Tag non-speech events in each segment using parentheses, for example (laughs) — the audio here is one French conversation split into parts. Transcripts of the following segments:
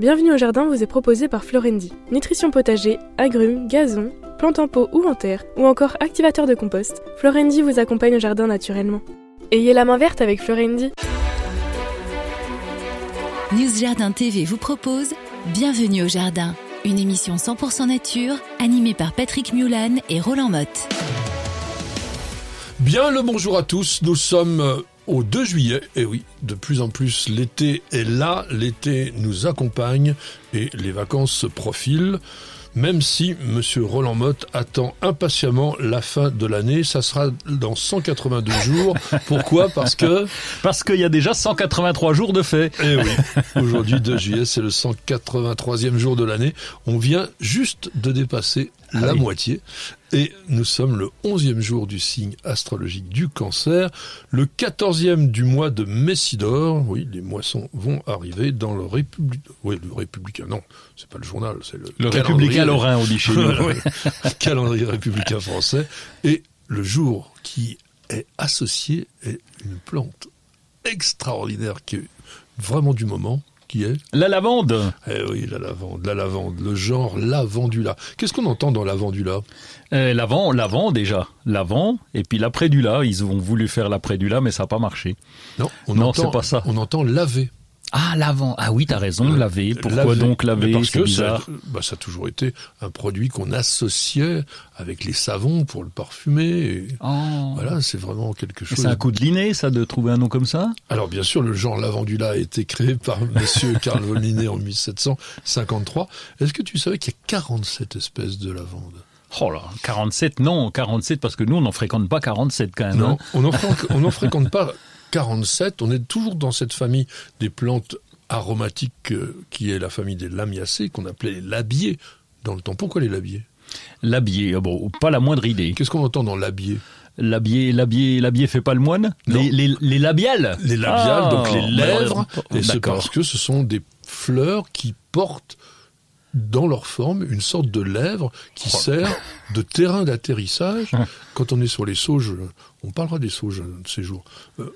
Bienvenue au jardin vous est proposé par Florendi. Nutrition potager, agrumes, gazon, plantes en pot ou en terre, ou encore activateur de compost, Florendi vous accompagne au jardin naturellement. Ayez la main verte avec Florendi. News Jardin TV vous propose Bienvenue au jardin, une émission 100% nature animée par Patrick Mulan et Roland Motte. Bien le bonjour à tous, nous sommes au 2 juillet, et oui, de plus en plus l'été est là, l'été nous accompagne et les vacances se profilent. Même si Monsieur Roland Motte attend impatiemment la fin de l'année, ça sera dans 182 (laughs) jours. Pourquoi? Parce que (laughs) parce qu'il y a déjà 183 jours de fait. Eh oui, (laughs) aujourd'hui 2 juillet, c'est le 183e jour de l'année. On vient juste de dépasser la Ah oui. moitié. Et nous sommes le 11e jour du signe astrologique du cancer, le 14e du mois de Messidor. Oui, les moissons vont arriver dans le République. Oui, le Républicain, non, c'est pas le journal, c'est le, républicain lorrain, on dit chez nous. (laughs) Oui, le calendrier républicain français. Et le jour qui est associé est une plante extraordinaire qui est vraiment du moment, qui est La lavande. eh oui, la lavande, la lavande, le genre lavandula. Qu'est-ce qu'on entend dans lavandula? Euh, l'avant, l'avant déjà. L'avant, et puis l'après-du-là. Ils ont voulu faire l'après-du-là, mais ça n'a pas marché. Non, on Non, entend, c'est pas ça. On entend laver. Ah, l'avant. Ah oui, t'as raison, laver. Pourquoi Laver. donc laver Parce que ça, bizarre. bah, ça a toujours été un produit qu'on associait avec les savons pour le parfumer. Oh. Voilà, c'est vraiment quelque chose. C'est un coup de linné, ça, de trouver un nom comme ça? Alors bien sûr, le genre lavandula a été créé par (laughs) Monsieur Carl von Linné en 1753. Est-ce que tu savais qu'il y a 47 espèces de lavande Oh là, 47, non, 47, parce que nous, on n'en fréquente pas 47 quand même. Non, hein. on n'en fréquente pas 47. On est toujours dans cette famille des plantes aromatiques euh, qui est la famille des lamiacées qu'on appelait les labiers dans le temps. Pourquoi les labiers? L'habillé, ah bon, pas la moindre idée. Qu'est-ce qu'on entend dans labier? L'habillé, l'habillé, l'habillé fait pas le moine? Les, les, les labiales Les labiales, Ah, donc les lèvres. et c'est parce que ce sont des fleurs qui portent dans leur forme une sorte de lèvre qui Oh. sert de terrain d'atterrissage. Quand on est sur les sauges, on parlera des sauges de ces jours. Euh,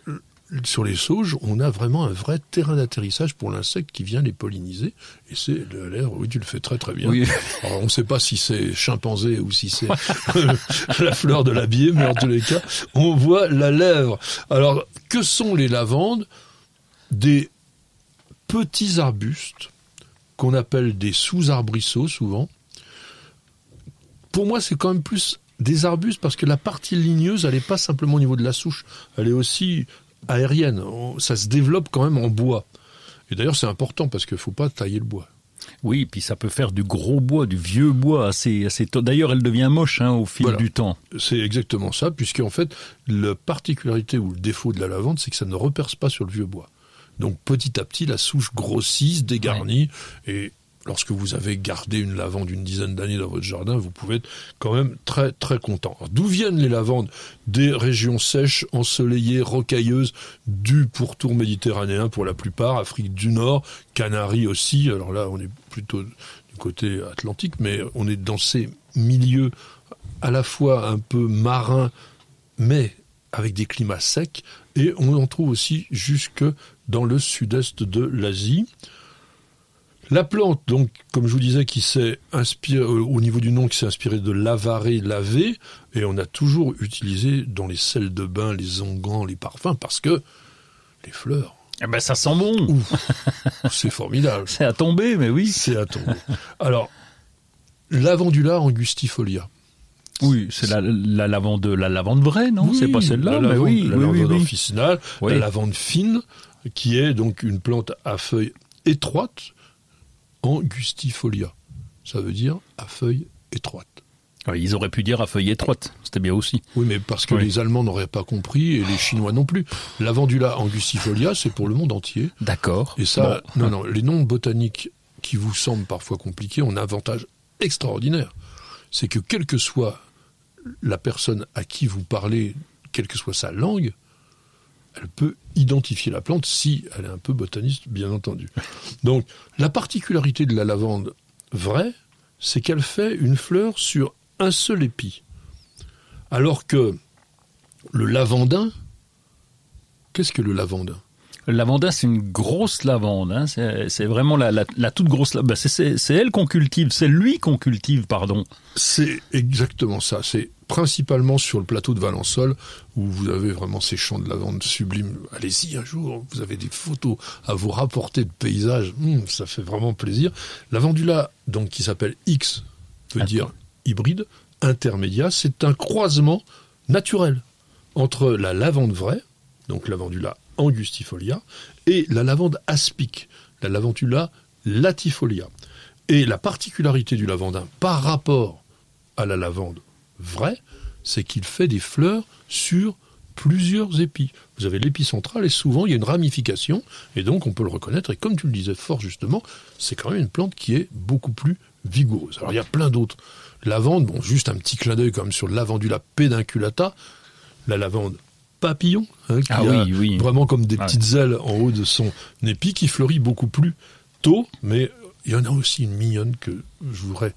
sur les sauges, on a vraiment un vrai terrain d'atterrissage pour l'insecte qui vient les polliniser. Et c'est la lèvre, oui, tu le fais très très bien. Oui. Alors, on ne sait pas si c'est chimpanzé ou si c'est la fleur de l'habillé, mais en tous les cas, on voit la lèvre. Alors, que sont les lavandes? Des petits arbustes qu'on appelle des sous-arbrisseaux souvent. Pour moi, c'est quand même plus des arbustes parce que la partie ligneuse, elle n'est pas simplement au niveau de la souche, elle est aussi aérienne. Ça se développe quand même en bois. Et d'ailleurs, c'est important parce qu'il ne faut pas tailler le bois. Oui, puis ça peut faire du gros bois, du vieux bois assez, assez. tôt. D'ailleurs, elle devient moche hein, au fil Voilà. du temps. C'est exactement ça, puisque en fait, la particularité ou le défaut de la lavande, c'est que ça ne reperce pas sur le vieux bois. Donc petit à petit, la souche grossit, se dégarnit, et lorsque vous avez gardé une lavande une dizaine d'années dans votre jardin, vous pouvez être quand même très très content. D'où viennent les lavandes Des régions sèches, ensoleillées, rocailleuses, du pourtour méditerranéen pour la plupart, Afrique du Nord, Canaries aussi. Alors là, on est plutôt du côté atlantique, mais on est dans ces milieux à la fois un peu marins, mais avec des climats secs, et on en trouve aussi jusque dans le sud-est de l'Asie. La plante, donc, comme je vous disais, qui s'est inspirée, euh, au niveau du nom, qui s'est inspirée de lavaré, laver, et on a toujours utilisé dans les sels de bain, les onguents, les parfums, parce que les fleurs, Eh ben, ça sent bon. c'est formidable. (laughs) C'est à tomber, mais oui. C'est à tomber. Alors, lavandula angustifolia. Oui, c'est la, la lavande, la lavande vraie, non? Oui, C'est pas celle-là, la mais lavande, oui, la oui, oui, lavande oui. officinale, Oui. la lavande fine, qui est donc une plante à feuilles étroites, angustifolia. Ça veut dire à feuilles étroites. Ouais, Ils auraient pu dire à feuille étroite, c'était bien aussi. Oui, mais parce que Oui. les Allemands n'auraient pas compris et les Chinois non plus. Lavandula angustifolia, c'est pour le monde entier. D'accord. Et ça, Bon. non, non, les noms botaniques qui vous semblent parfois compliqués ont un avantage extraordinaire. C'est que quelle que soit la personne à qui vous parlez, quelle que soit sa langue, elle peut identifier la plante si elle est un peu botaniste, bien entendu. Donc, la particularité de la lavande vraie, c'est qu'elle fait une fleur sur un seul épi. Alors que le lavandin, qu'est-ce que le lavandin? Le lavandin, c'est une grosse lavande. Hein. C'est vraiment la, la, la toute grosse. la- Bah, c'est- elle qu'on cultive. C'est lui qu'on cultive, pardon. C'est exactement ça. C'est principalement sur le plateau de Valençol où vous avez vraiment ces champs de lavande sublimes. Allez-y un jour, vous avez des photos à vous rapporter de paysages. Hum, ça fait vraiment plaisir. Lavandula, donc qui s'appelle X, veut Attends. dire hybride, intermédiaire. C'est un croisement naturel entre la lavande vraie, donc lavandula angustifolia, et la lavande aspic, la lavandula latifolia. Et la particularité du lavandin par rapport à la lavande vraie, c'est qu'il fait des fleurs sur plusieurs épis. Vous avez l'épi central et souvent il y a une ramification et donc on peut le reconnaître et comme tu le disais fort justement, c'est quand même une plante qui est beaucoup plus vigoureuse. Alors il y a plein d'autres. Lavande, bon juste un petit clin d'œil comme sur lavandula pedunculata, la lavande papillon, hein, qui Ah a oui, oui. vraiment comme des petites ailes en haut de son épi qui fleurit beaucoup plus tôt, mais il y en a aussi une mignonne que je voudrais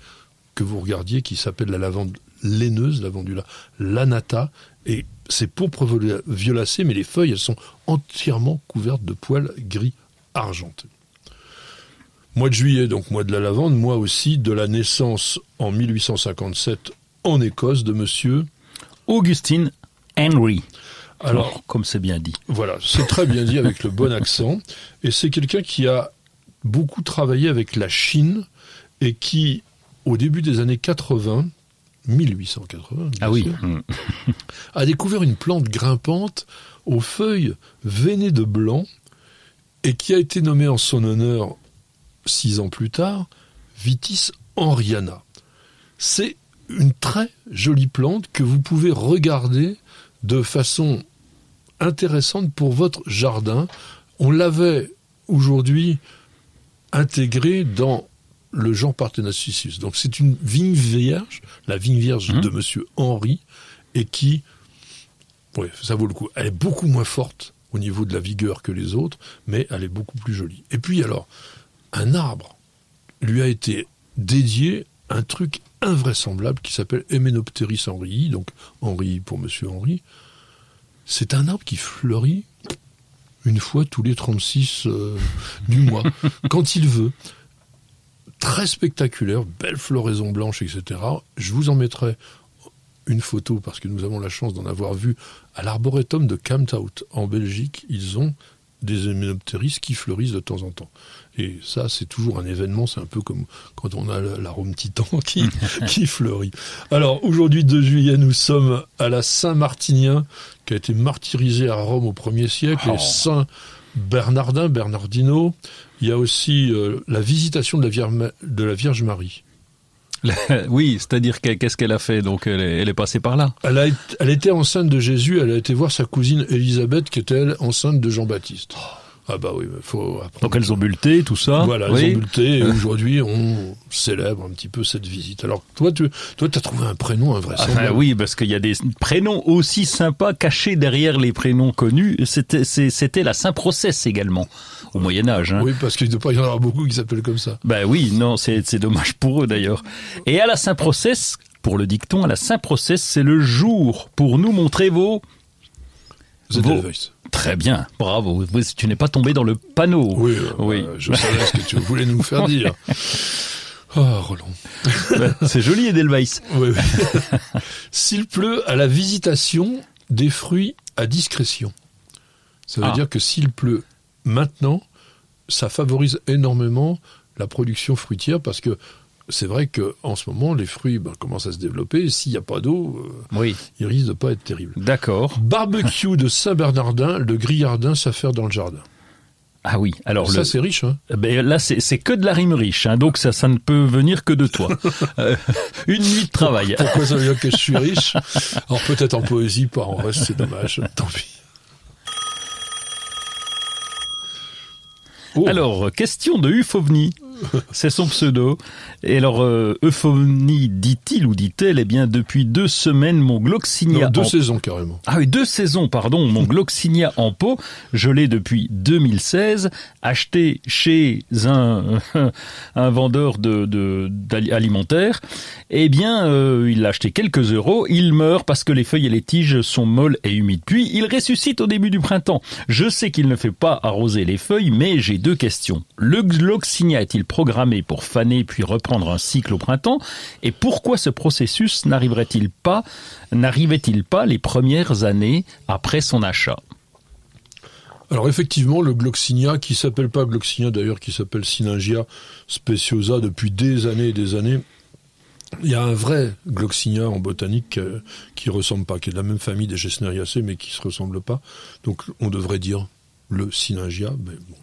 que vous regardiez qui s'appelle la lavande laineuse, lavandula lanata, et c'est pourpre viola- violacé, mais les feuilles elles sont entièrement couvertes de poils gris argentés. Mois de juillet, donc mois de la lavande, mois aussi de la naissance en 1857 en Écosse de monsieur. Augustine Henry. Alors, comme c'est bien dit. Voilà, c'est très bien dit avec le bon accent. Et c'est quelqu'un qui a beaucoup travaillé avec la Chine et qui, au début des années 80, 1880, bien Ah oui. sûr, Mm. a découvert une plante grimpante aux feuilles veinées de blanc et qui a été nommée en son honneur six ans plus tard Vitis henriana. C'est une très jolie plante que vous pouvez regarder de façon intéressante pour votre jardin. On l'avait aujourd'hui intégrée dans le genre Partenacicius. Donc c'est une vigne vierge, la vigne vierge Mhm. de Monsieur Henri, et qui, ouais, ça vaut le coup. Elle est beaucoup moins forte au niveau de la vigueur que les autres, mais elle est beaucoup plus jolie. Et puis alors, un arbre lui a été dédié un truc invraisemblable qui s'appelle Hymenopteris henrii, donc Henri pour Monsieur Henri. C'est un arbre qui fleurit une fois tous les 36 euh, (laughs) du mois, quand il veut. Très spectaculaire, belle floraison blanche, etc. Je vous en mettrai une photo parce que nous avons la chance d'en avoir vu à l'arboretum de Camtout en Belgique. Ils ont des hyménoptéris qui fleurissent de temps en temps. Et ça, c'est toujours un événement. C'est un peu comme quand on a le- l'arôme titan (laughs) qui, (laughs) qui fleurit. Alors, aujourd'hui, 2 juillet, nous sommes à la Saint-Martinien, qui a été martyrisé à Rome au 1er siècle, Oh. et Saint Bernardin, Bernardino. Il y a aussi euh, la visitation de la, Vierge, de la Vierge Marie. (laughs) oui, c'est-à-dire qu'est-ce qu'elle a fait? Donc elle est, elle est passée par là. Elle, a, été- elle était enceinte de Jésus, elle a été voir sa cousine Élisabeth, qui était elle enceinte de Jean-Baptiste. Ah bah oui, il faut apprendre. Donc elles ont bulleté, tout ça. Voilà, elles ont bulleté, et (laughs) aujourd'hui on célèbre un petit peu cette visite. Alors toi, tu toi, as trouvé un prénom invraisemblable. Enfin, oui, parce qu'il y a des prénoms aussi sympas cachés derrière les prénoms connus. C'était, la Saint-Process également, au Moyen-Âge. Hein. Oui, parce qu'il ne doit pas y en avoir beaucoup qui s'appellent comme ça. Ben oui, non, c'est, c'est dommage pour eux d'ailleurs. Et à la Saint-Process, pour le dicton, à la Saint-Process, c'est le jour pour nous montrer vos... Vos-. Très bien, bravo. Tu n'es pas tombé dans le panneau. Oui, euh, Oui. euh, je savais ce que tu voulais nous faire dire. (laughs) Oh, Roland. Ben, c'est joli, Edelweiss. Oui, oui. (laughs) S'il pleut à la visitation des fruits à discrétion. Ça veut Ah. dire que s'il pleut maintenant, ça favorise énormément la production fruitière parce que c'est vrai que en ce moment, les fruits ben, commencent à se développer et s'il n'y a pas d'eau, euh, Oui, ils risquent de pas être terribles. d'accord. Barbecue de Saint-Bernardin, le grillardin s'affaire dans le jardin. Ah oui, alors ça, le, c'est riche, hein Ben là, c'est c'est que de la rime riche, hein, donc ça, ça ne peut venir que de toi. (laughs) Euh, une nuit de travail. Pourquoi ça veut dire que je suis riche Alors peut-être en poésie, pas en reste, c'est dommage. Tant pis. Oh, Alors, question de Ufovni. (laughs) C'est son pseudo. Et alors, euh, Euphonie dit-il ou dit-elle, eh bien, depuis deux semaines, mon Gloxinia... Non, deux en- saisons carrément. Ah oui, deux saisons, pardon, mon (laughs) Gloxinia en pot, je l'ai depuis 2016, acheté chez un, (laughs) un vendeur de, de, alimentaire. Eh bien, euh, il l'a acheté quelques euros, il meurt parce que les feuilles et les tiges sont molles et humides. Puis, il ressuscite au début du printemps. Je sais qu'il ne fait pas arroser les feuilles, mais j'ai deux questions. Le Gloxinia est-il programmé pour faner puis reprendre un cycle au printemps Et pourquoi ce processus n'arriverait-il pas, n'arrivait-il pas les premières années après son achat? Alors effectivement, le Gloxinia, qui s'appelle pas Gloxinia d'ailleurs, qui s'appelle Synangia speciosa depuis des années et des années, il y a un vrai Gloxinia en botanique euh, qui ressemble pas, qui est de la même famille des Gesneriaceae, mais qui se ressemble pas. Donc on devrait dire le Synangia. Mais bon,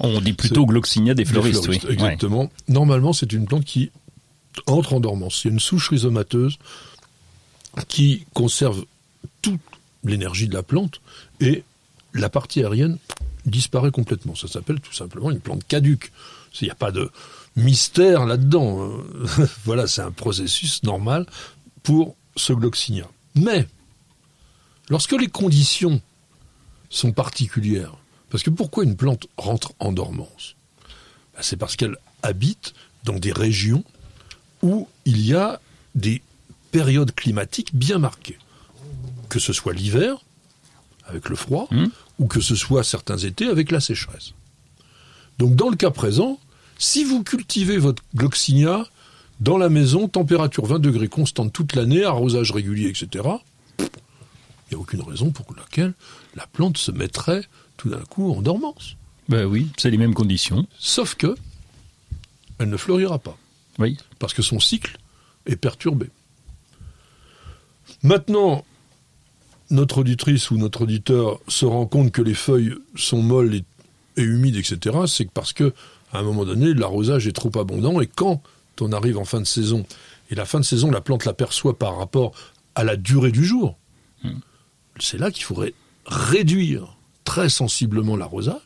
On dit plutôt Gloxinia des des fleuristes. Ouais. Exactement. Normalement, c'est une plante qui entre en dormance. C'est une souche rhizomateuse qui conserve toute l'énergie de la plante et la partie aérienne disparaît complètement. Ça s'appelle tout simplement une plante caduque. Il n'y a pas de mystère là-dedans. Euh, (laughs) voilà, c'est un processus normal pour ce gloxinia. Mais, lorsque les conditions sont particulières, parce que pourquoi une plante rentre en dormance? Ben, C'est parce qu'elle habite dans des régions où il y a des périodes climatiques bien marquées. Que ce soit l'hiver, avec le froid, Mmh. ou que ce soit certains étés avec la sécheresse. Donc dans le cas présent, si vous cultivez votre gloxinia dans la maison, température 20 degrés constante toute l'année, arrosage régulier, etc., il n'y a aucune raison pour laquelle la plante se mettrait tout d'un coup en dormance. Ben oui, c'est les mêmes conditions. Sauf que elle ne fleurira pas Oui. parce que son cycle est perturbé. Maintenant, notre auditrice ou notre auditeur se rend compte que les feuilles sont molles et, et humides, etc., c'est parce que à un moment donné, l'arrosage est trop abondant et quand on arrive en fin de saison, et la fin de saison, la plante l'aperçoit par rapport à la durée du jour, c'est là qu'il faudrait réduire très sensiblement l'arrosage,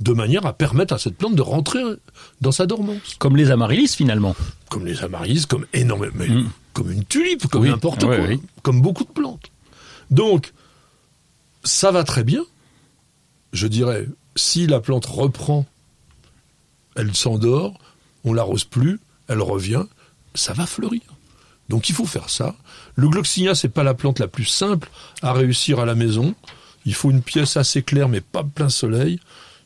de manière à permettre à cette plante de rentrer dans sa dormance Comme les amaryllis, finalement. comme les amaryllis, comme énormément, mais Mm. comme une tulipe, comme Oui. n'importe quoi, oui. comme beaucoup de plantes. Donc, ça va très bien. Je dirais, si la plante reprend, elle s'endort, on l'arrose plus, elle revient, ça va fleurir. Donc il faut faire ça. Le gloxinia, c'est pas la plante la plus simple à réussir à la maison. Il faut une pièce assez claire, mais pas plein soleil.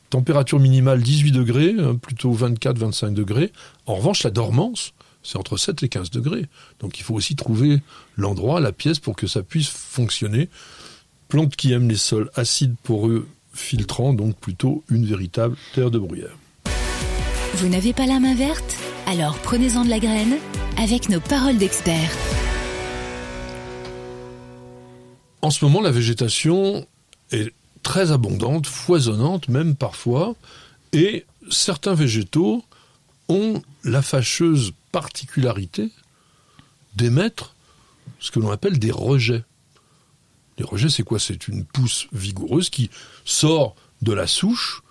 Température minimale 18 degrés, hein, plutôt 24-25 degrés. En revanche, la dormance, c'est entre 7 et 15 degrés. Donc il faut aussi trouver l'endroit, la pièce pour que ça puisse fonctionner. Plante qui aime les sols acides, poreux, filtrants, donc plutôt une véritable terre de bruyère. Vous n'avez pas la main verte? Alors prenez-en de la graine avec nos paroles d'experts. En ce moment, la végétation est très abondante, foisonnante même parfois, et certains végétaux ont la fâcheuse particularité d'émettre ce que l'on appelle des rejets. Les rejets, c'est quoi? C'est une pousse vigoureuse qui sort de la souche,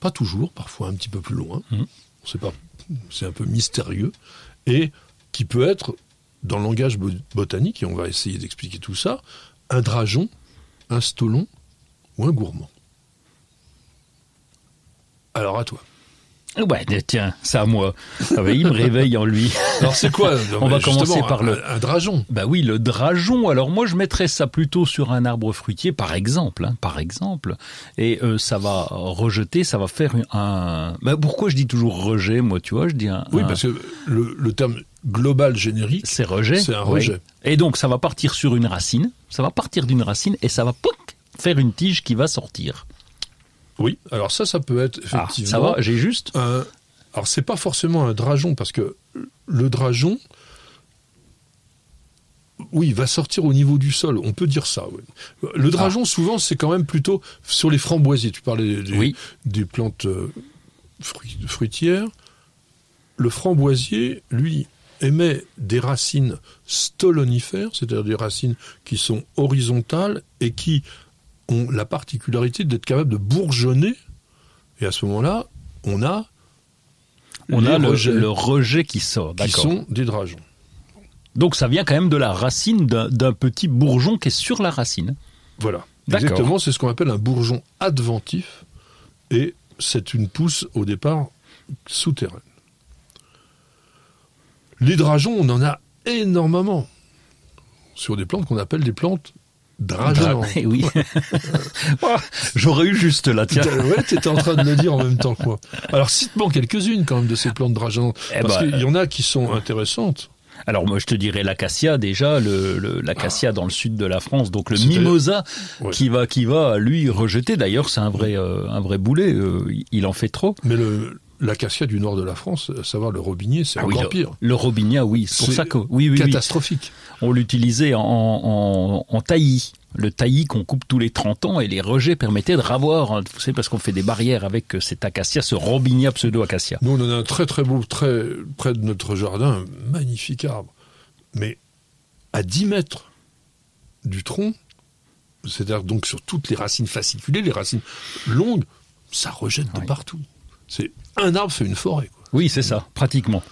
pas toujours, parfois un petit peu plus loin, on sait pas, c'est un peu mystérieux, et qui peut être, dans le langage bo- botanique, et on va essayer d'expliquer tout ça, un dragon, un stolon ou un gourmand? Alors à toi. Ouais, tiens, c'est à moi. Ah ben, il me réveille en lui. Alors c'est quoi (laughs) On va commencer par un- le- un dragon. Bah oui, le dragon. Alors moi, je mettrais ça plutôt sur un arbre fruitier, par exemple, hein, par exemple. Et euh, ça va rejeter, ça va faire un. Bah pourquoi je dis toujours rejet, moi, tu vois Je dis un. Oui, un- parce que le, le terme global générique, c'est rejet. c'est un rejet. Et donc ça va partir sur une racine. Ça va partir d'une racine et ça va pouc, faire une tige qui va sortir. Oui. Alors ça, ça peut être Ah, effectivement. ça va, j'ai juste. un- alors c'est pas forcément un dragon parce que le dragon, oui, va sortir au niveau du sol. On peut dire ça. oui. Le dragon, souvent, c'est quand même plutôt sur les framboisiers. Tu parlais des, Oui. des plantes euh, fruit- fruitières. Le framboisier, lui, émet des racines stolonifères, c'est-à-dire des racines qui sont horizontales et qui ont la particularité d'être capables de bourgeonner. Et à ce moment-là, on a On les a le, rejet qui sort, qui sont des drageons. Donc ça vient quand même de la racine d'un petit bourgeon qui est sur la racine. Voilà. Exactement, c'est ce qu'on appelle un bourgeon adventif. Et c'est une pousse au départ souterraine. Les drageons, on en a énormément sur des plantes qu'on appelle des plantes drageonnantes. (laughs) Eh oui. (laughs) Ah, J'aurais eu juste là, tiens. (laughs) Ouais, t'étais en train de le dire en même temps que moi. Alors cite-moi quelques-unes quand même de ces plantes drageonnantes. Eh parce ben, qu'il y en a qui sont intéressantes. Alors moi je te dirais l'acacia déjà, le, le- l'acacia dans le sud de la France, donc le mimosa Ouais. qui va qui va lui rejeter. D'ailleurs c'est un vrai euh, un vrai boulet, euh, il en fait trop. Mais le, l'acacia du nord de la France, à savoir le robinier, c'est Ah oui, encore le, pire. le robinia, oui, c'est pour C'est ça que oui oui, oui. On l'utilisait en, en, en taillis. Le taillis qu'on coupe tous les 30 ans et les rejets permettaient de ravoir, hein, vous savez, parce qu'on fait des barrières avec euh, cet acacia, ce robinia pseudo-acacia. Nous, on en a un très très beau, très près de notre jardin, un magnifique arbre. Mais à 10 mètres du tronc, c'est-à-dire donc sur toutes les racines fasciculées, les racines longues, ça rejette de Oui. partout. C'est un arbre fait une forêt. Quoi. Oui, c'est ça, pratiquement.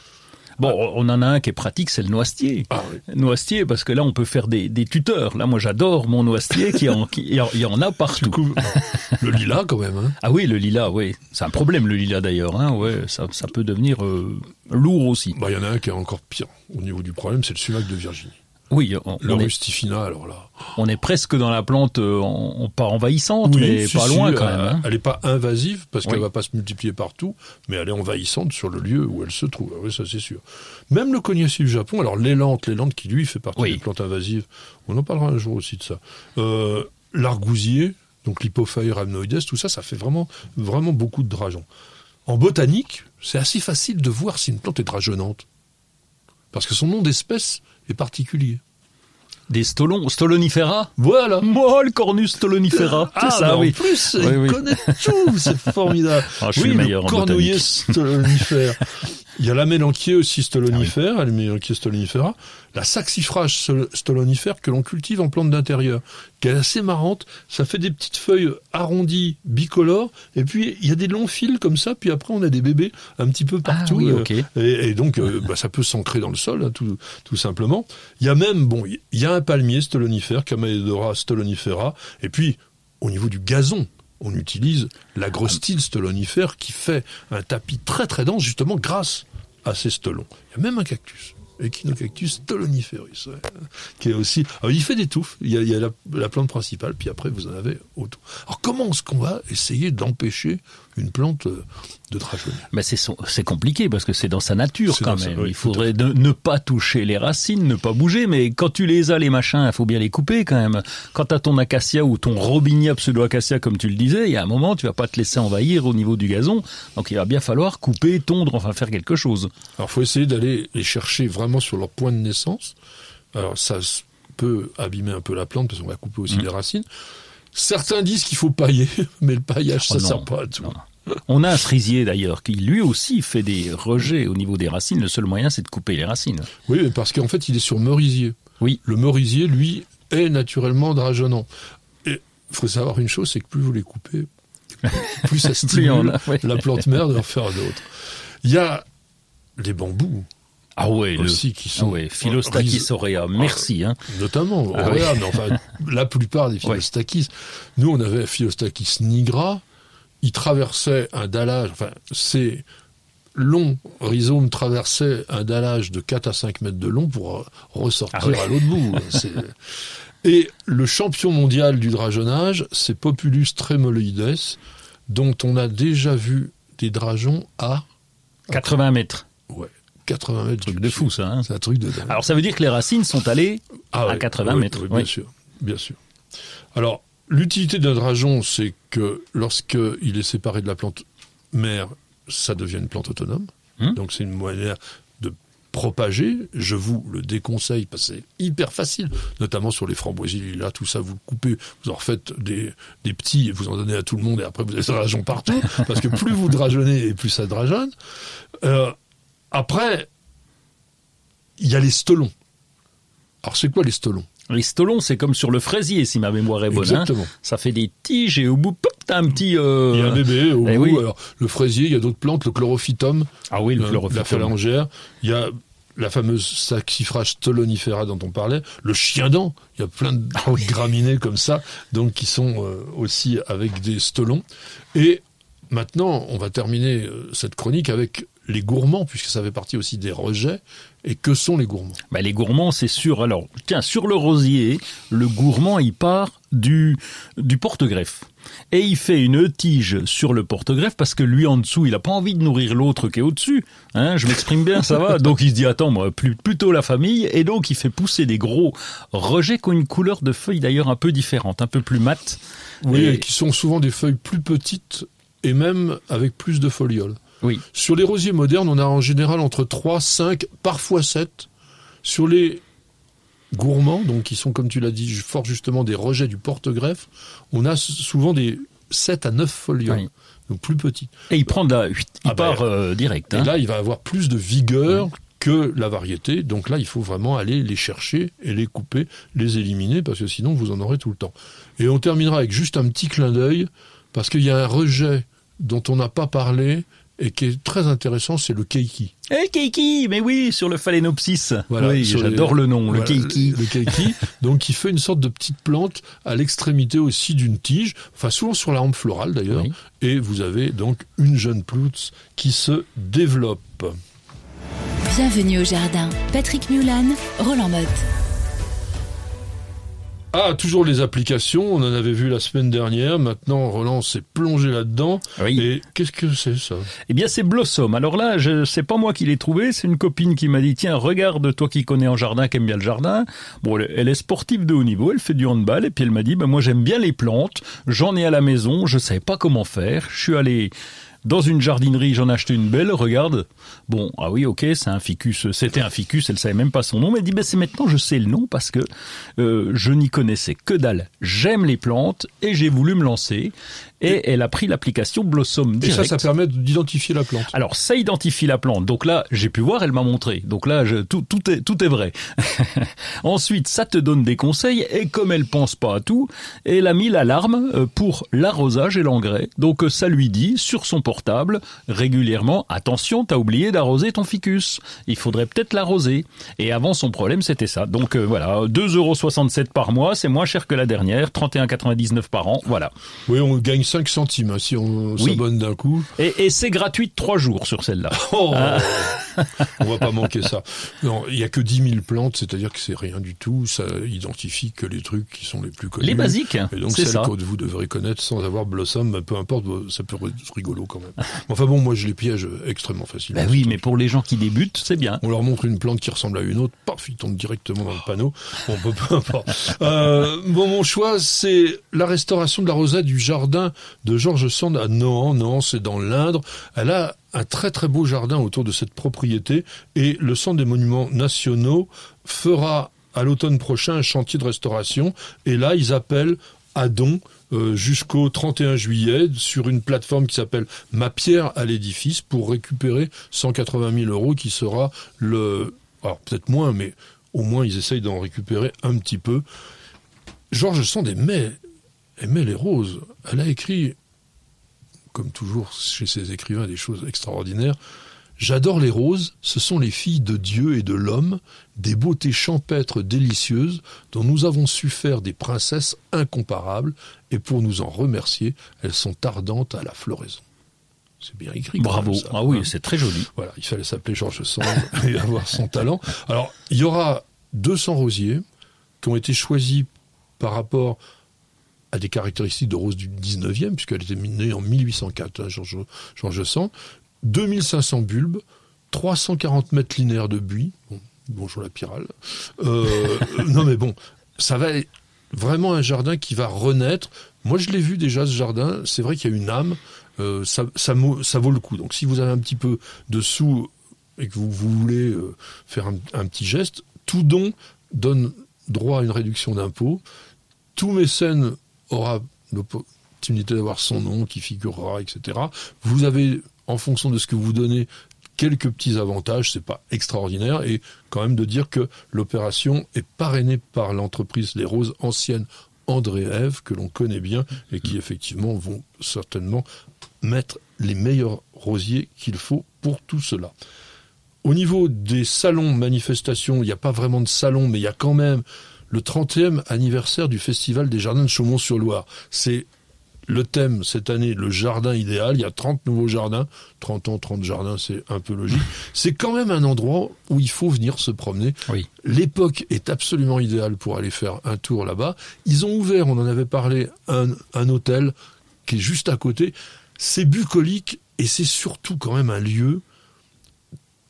Bon, on en a un qui est pratique, c'est le noisetier. Ah oui. Noisetier, parce que là, on peut faire des, des tuteurs. Là, moi, j'adore mon noisetier qui en, qui, il y en- il y en a partout. coup, (laughs) le lilas quand même. Hein. Ah oui, le lilas, oui. C'est un problème, le lilas, d'ailleurs. Hein, ouais, ça, ça peut devenir euh, lourd aussi. Bah, Il y en a un qui est encore pire au niveau du problème, c'est le sumac de Virginie. Oui, on, Le on est, rustifina, alors là. on est presque dans la plante, euh, en- en- pas envahissante, mais si, pas si, loin quand même. hein. Elle n'est pas invasive parce qu'elle Oui. va pas se multiplier partout, mais elle est envahissante sur le lieu où elle se trouve. Ah Oui, ça c'est sûr. Même le cognacier du Japon, alors l'élante, l'élante qui lui fait partie Oui. des plantes invasives, on en parlera un jour aussi de ça. Euh, L'argousier, donc l'hypophaïre amnoides, tout ça, ça fait vraiment, vraiment beaucoup de drageons. En botanique, c'est assez facile de voir si une plante est drageonnante. Parce que son nom d'espèce est particulier. Des stolons, stolonifera Voilà. Moi, le cornus stolonifera. Ah, c'est ça, bah, oui. En plus, Oui, il oui. connaît tout, c'est formidable. Ah, je suis oui, le meilleur en cornoyer botanique. stolonifère. Il y a la mélanquier aussi stolonifère, Ah la mélanquier stolonifera. La saxifrage stol- stolonifère que l'on cultive en plante d'intérieur, qui est assez marrante. Ça fait des petites feuilles arrondies, bicolores, et puis il y a des longs fils comme ça, puis après on a des bébés un petit peu Ah partout. oui, euh, et, et donc, euh, bah, ça peut s'ancrer dans le sol, hein, tout, tout simplement. Il y a même, bon, il y a un palmier stolonifère, Camelidora stolonifera, et puis, au niveau du gazon, on utilise l'agrostyle stolonifère qui fait un tapis très très dense, justement grâce à ces stolons. Il y a même un cactus. Echinocactus stoloniferus, qui est aussi. Alors, il fait des touffes. Il y a, il y a la, la plante principale, puis après vous en avez autour. Alors comment est-ce qu'on va essayer d'empêcher une plante euh, de drageonner Mais c'est compliqué parce que c'est dans sa nature quand même. oui, il faudrait ne, ne pas toucher les racines, ne pas bouger. Mais quand tu les as les machins, il faut bien les couper quand même. Quand t'as ton acacia ou ton robinia pseudo-acacia comme tu le disais, il y a un moment tu vas pas te laisser envahir au niveau du gazon. Donc il va bien falloir couper, tondre, enfin faire quelque chose. Alors, faut essayer d'aller les chercher vraiment sur leur point de naissance. Alors, ça peut abîmer un peu la plante parce qu'on va couper aussi Mm. les racines. Certains disent qu'il faut pailler, (laughs) mais le paillage, ça Oh non, sert pas à tout. non. On a un cerisier d'ailleurs qui lui aussi fait des rejets au niveau des racines. Le seul moyen c'est de couper les racines. Oui, mais parce qu'en fait, il est sur merisier. Oui. Le merisier, lui, est naturellement drageonnant. Et il faut savoir une chose, c'est que plus vous les coupez, (laughs) plus ça Plus stimule a, la plante mère de en faire d'autres. Il y a les bambous Ah ouais, le, aussi qui ah ouais, aurea. Merci. Hein. notamment Ah auréa, mais enfin (laughs) la plupart des Ouais. philostachys. Nous, on avait Philostachys nigra. Il traversait un dallage. Enfin, ces longs rhizomes traversaient un dallage de 4 à 5 mètres de long pour euh, ressortir Ah ouais. à l'autre bout. (laughs) C'est- Et le champion mondial du dragonnage, c'est Populus tremoloides, dont on a déjà vu des drageons à 80 mètres. ouais, 80 mètres. Truc du de fou ça. Hein. C'est un truc de dingue. Alors ça veut dire que les racines sont allées Ah à ouais, 80 ouais, mètres. ouais, bien oui. sûr, bien sûr. Alors, l'utilité d'un drageon, c'est que lorsqu'il est séparé de la plante mère, ça devient une plante autonome. Hmm. Donc, c'est une manière de propager. Je vous le déconseille parce que c'est hyper facile, notamment sur les framboisiers, là, tout ça, vous coupez, vous en faites des, des petits et vous en donnez à tout le monde et après vous avez des drageons partout parce que plus vous drageonnez et plus ça drageonne. Euh, après, il y a les stolons. Alors, c'est quoi les stolons? Les stolons, c'est comme sur le fraisier, si ma mémoire est bonne. hein. Exactement. Ça fait des tiges et au bout, pop, t'as un petit... euh, Il y a un bébé au eh bout. oui. Alors, le fraisier, il y a d'autres plantes, le chlorophytum, Ah oui, le euh, la chlorophylle. phalangère. Il y a la fameuse saxifrage stolonifera dont on parlait, le chien dent. Il y a plein de Ah graminées comme ça, donc qui sont euh, aussi avec des stolons. Et maintenant, on va terminer cette chronique avec les gourmands, puisque ça fait partie aussi des rejets. Et que sont les gourmands? Bah, les gourmands, c'est sûr. Alors, tiens, sur le rosier, le gourmand, il part du, du porte-greffe. Et il fait une tige sur le porte-greffe parce que lui, en dessous, il a pas envie de nourrir l'autre qui est au-dessus. Hein, je m'exprime bien, ça va? (laughs) Donc, il se dit, attends, moi, plus, plutôt la famille. Et donc, il fait pousser des gros rejets qui ont une couleur de feuilles d'ailleurs un peu différente, un peu plus mate. Oui, Et- et qui sont souvent des feuilles plus petites et même avec plus de folioles. Oui. Sur les rosiers modernes, on a en général entre 3, 5, parfois 7. Sur les gourmands, donc qui sont, comme tu l'as dit, fort justement des rejets du porte-greffe, on a souvent des 7 à 9 folioles, Oui. donc plus petits. Et il prend de la, il Ah bah, part euh, direct. Et hein. là, il va avoir plus de vigueur que la variété. Donc là, il faut vraiment aller les chercher et les couper, les éliminer, parce que sinon, vous en aurez tout le temps. Et on terminera avec juste un petit clin d'œil, parce qu'il y a un rejet dont on n'a pas parlé et qui est très intéressant, c'est le keiki. Eh, keiki, mais oui, sur le phalaenopsis. Voilà, oui, j'adore le nom, le keiki. Le keiki, (laughs) donc qui fait une sorte de petite plante à l'extrémité aussi d'une tige, enfin souvent sur la hampe florale d'ailleurs, Oui. et vous avez donc une jeune ploutz qui se développe. Bienvenue au jardin. Patrick Mulan, Roland Motte. Ah, toujours les applications, on en avait vu la semaine dernière, maintenant Roland s'est plongé là-dedans. Oui. Et qu'est-ce que c'est ça? Eh bien, c'est Blossom. Alors là, je c'est pas moi qui l'ai trouvé, c'est une copine qui m'a dit tiens, regarde toi qui connais en jardin, qui aime bien le jardin. Bon, elle, elle est sportive de haut niveau, elle fait du handball et puis elle m'a dit ben moi j'aime bien les plantes, j'en ai à la maison, je savais pas comment faire. Je suis allé dans une jardinerie, j'en ai une belle, regarde. Bon, ah oui, ok, c'est un ficus, c'était un ficus, elle savait même pas son nom, mais elle dit, ben c'est maintenant, je sais le nom parce que euh, je n'y connaissais que dalle. J'aime les plantes et j'ai voulu me lancer. Et elle a pris l'application Blossom Et direct. ça, ça permet d'identifier la plante. Alors, ça identifie la plante. Donc là, j'ai pu voir, elle m'a montré. Donc là, je, tout, tout, est, tout est vrai. (laughs) Ensuite, ça te donne des conseils. Et comme elle pense pas à tout, elle a mis l'alarme euh, pour l'arrosage et l'engrais. Donc euh, ça lui dit, sur son portable, régulièrement, attention, t'as oublié d'arroser ton ficus. Il faudrait peut-être l'arroser. Et avant, son problème, c'était ça. Donc euh, voilà, 2,67€ par mois, c'est moins cher que la dernière. 31,99 par an, voilà. Oui, on gagne 5 centimes hein, si on Oui. s'abonne d'un coup. Et, et c'est gratuit de 3 jours sur celle-là. Oh Ah. On va pas manquer ça. Non, il y a que 10 000 plantes, c'est-à-dire que c'est rien du tout. Ça identifie que les trucs qui sont les plus connus. Les basiques, Et donc celles ça. que vous devrez connaître sans avoir Blossom, peu importe, ça peut être rigolo quand même. Enfin bon, moi je les piège extrêmement facilement. Ben oui, mais pour les gens qui débutent, c'est bien. On leur montre une plante qui ressemble à une autre, paf, ils tombent directement dans le panneau. Bon, peu, peu importe. Euh, bon, mon choix, c'est la restauration de la rosette du jardin de Georges Sand à Nohant. Nohant, c'est dans l'Indre. Elle a un très très beau jardin autour de cette propriété et le Centre des Monuments Nationaux fera à l'automne prochain un chantier de restauration et là, ils appellent à don euh, jusqu'au 31 juillet sur une plateforme qui s'appelle Ma pierre à l'édifice pour récupérer 180 000 euros qui sera le... Alors peut-être moins, mais au moins ils essayent d'en récupérer un petit peu. Georges Sand aimait, aimait les roses. Elle a écrit, comme toujours chez ces écrivains, des choses extraordinaires. J'adore les roses, ce sont les filles de Dieu et de l'homme, des beautés champêtres délicieuses dont nous avons su faire des princesses incomparables, et pour nous en remercier, elles sont ardentes à la floraison. C'est bien écrit. Bravo. même, ça, ah oui, hein. c'est très joli. Voilà, il fallait s'appeler Georges Sand (laughs) et avoir son talent. Alors, il y aura 200 rosiers qui ont été choisis par rapport à des caractéristiques de rose du 19e, puisqu'elle était née en 1804, hein, Georges, Georges Sand. 2500 bulbes, 340 mètres linéaires de buis. Bon, bonjour la pyrale. Euh, (laughs) non mais bon, ça va être vraiment un jardin qui va renaître. Moi, je l'ai vu déjà ce jardin. C'est vrai qu'il y a une âme. Euh, ça, ça, ça vaut le coup. Donc, si vous avez un petit peu de sous et que vous, vous voulez euh, faire un, un petit geste, tout don donne droit à une réduction d'impôt. Tout mécène aura l'opportunité d'avoir son nom qui figurera, etc. Vous avez, en fonction de ce que vous donnez, quelques petits avantages, c'est pas extraordinaire, et quand même de dire que l'opération est parrainée par l'entreprise Les Roses anciennes André Ève, que l'on connaît bien, et qui effectivement vont certainement mettre les meilleurs rosiers qu'il faut pour tout cela. Au niveau des salons manifestations, il n'y a pas vraiment de salon, mais il y a quand même le 30e anniversaire du Festival des Jardins de Chaumont-sur-Loire. C'est le thème cette année, le jardin idéal. Il y a 30 nouveaux jardins. 30 ans, 30 jardins, c'est un peu logique. (laughs) C'est quand même un endroit où il faut venir se promener. Oui. L'époque est absolument idéale pour aller faire un tour là-bas. Ils ont ouvert, on en avait parlé, un, un hôtel qui est juste à côté. C'est bucolique et c'est surtout quand même un lieu,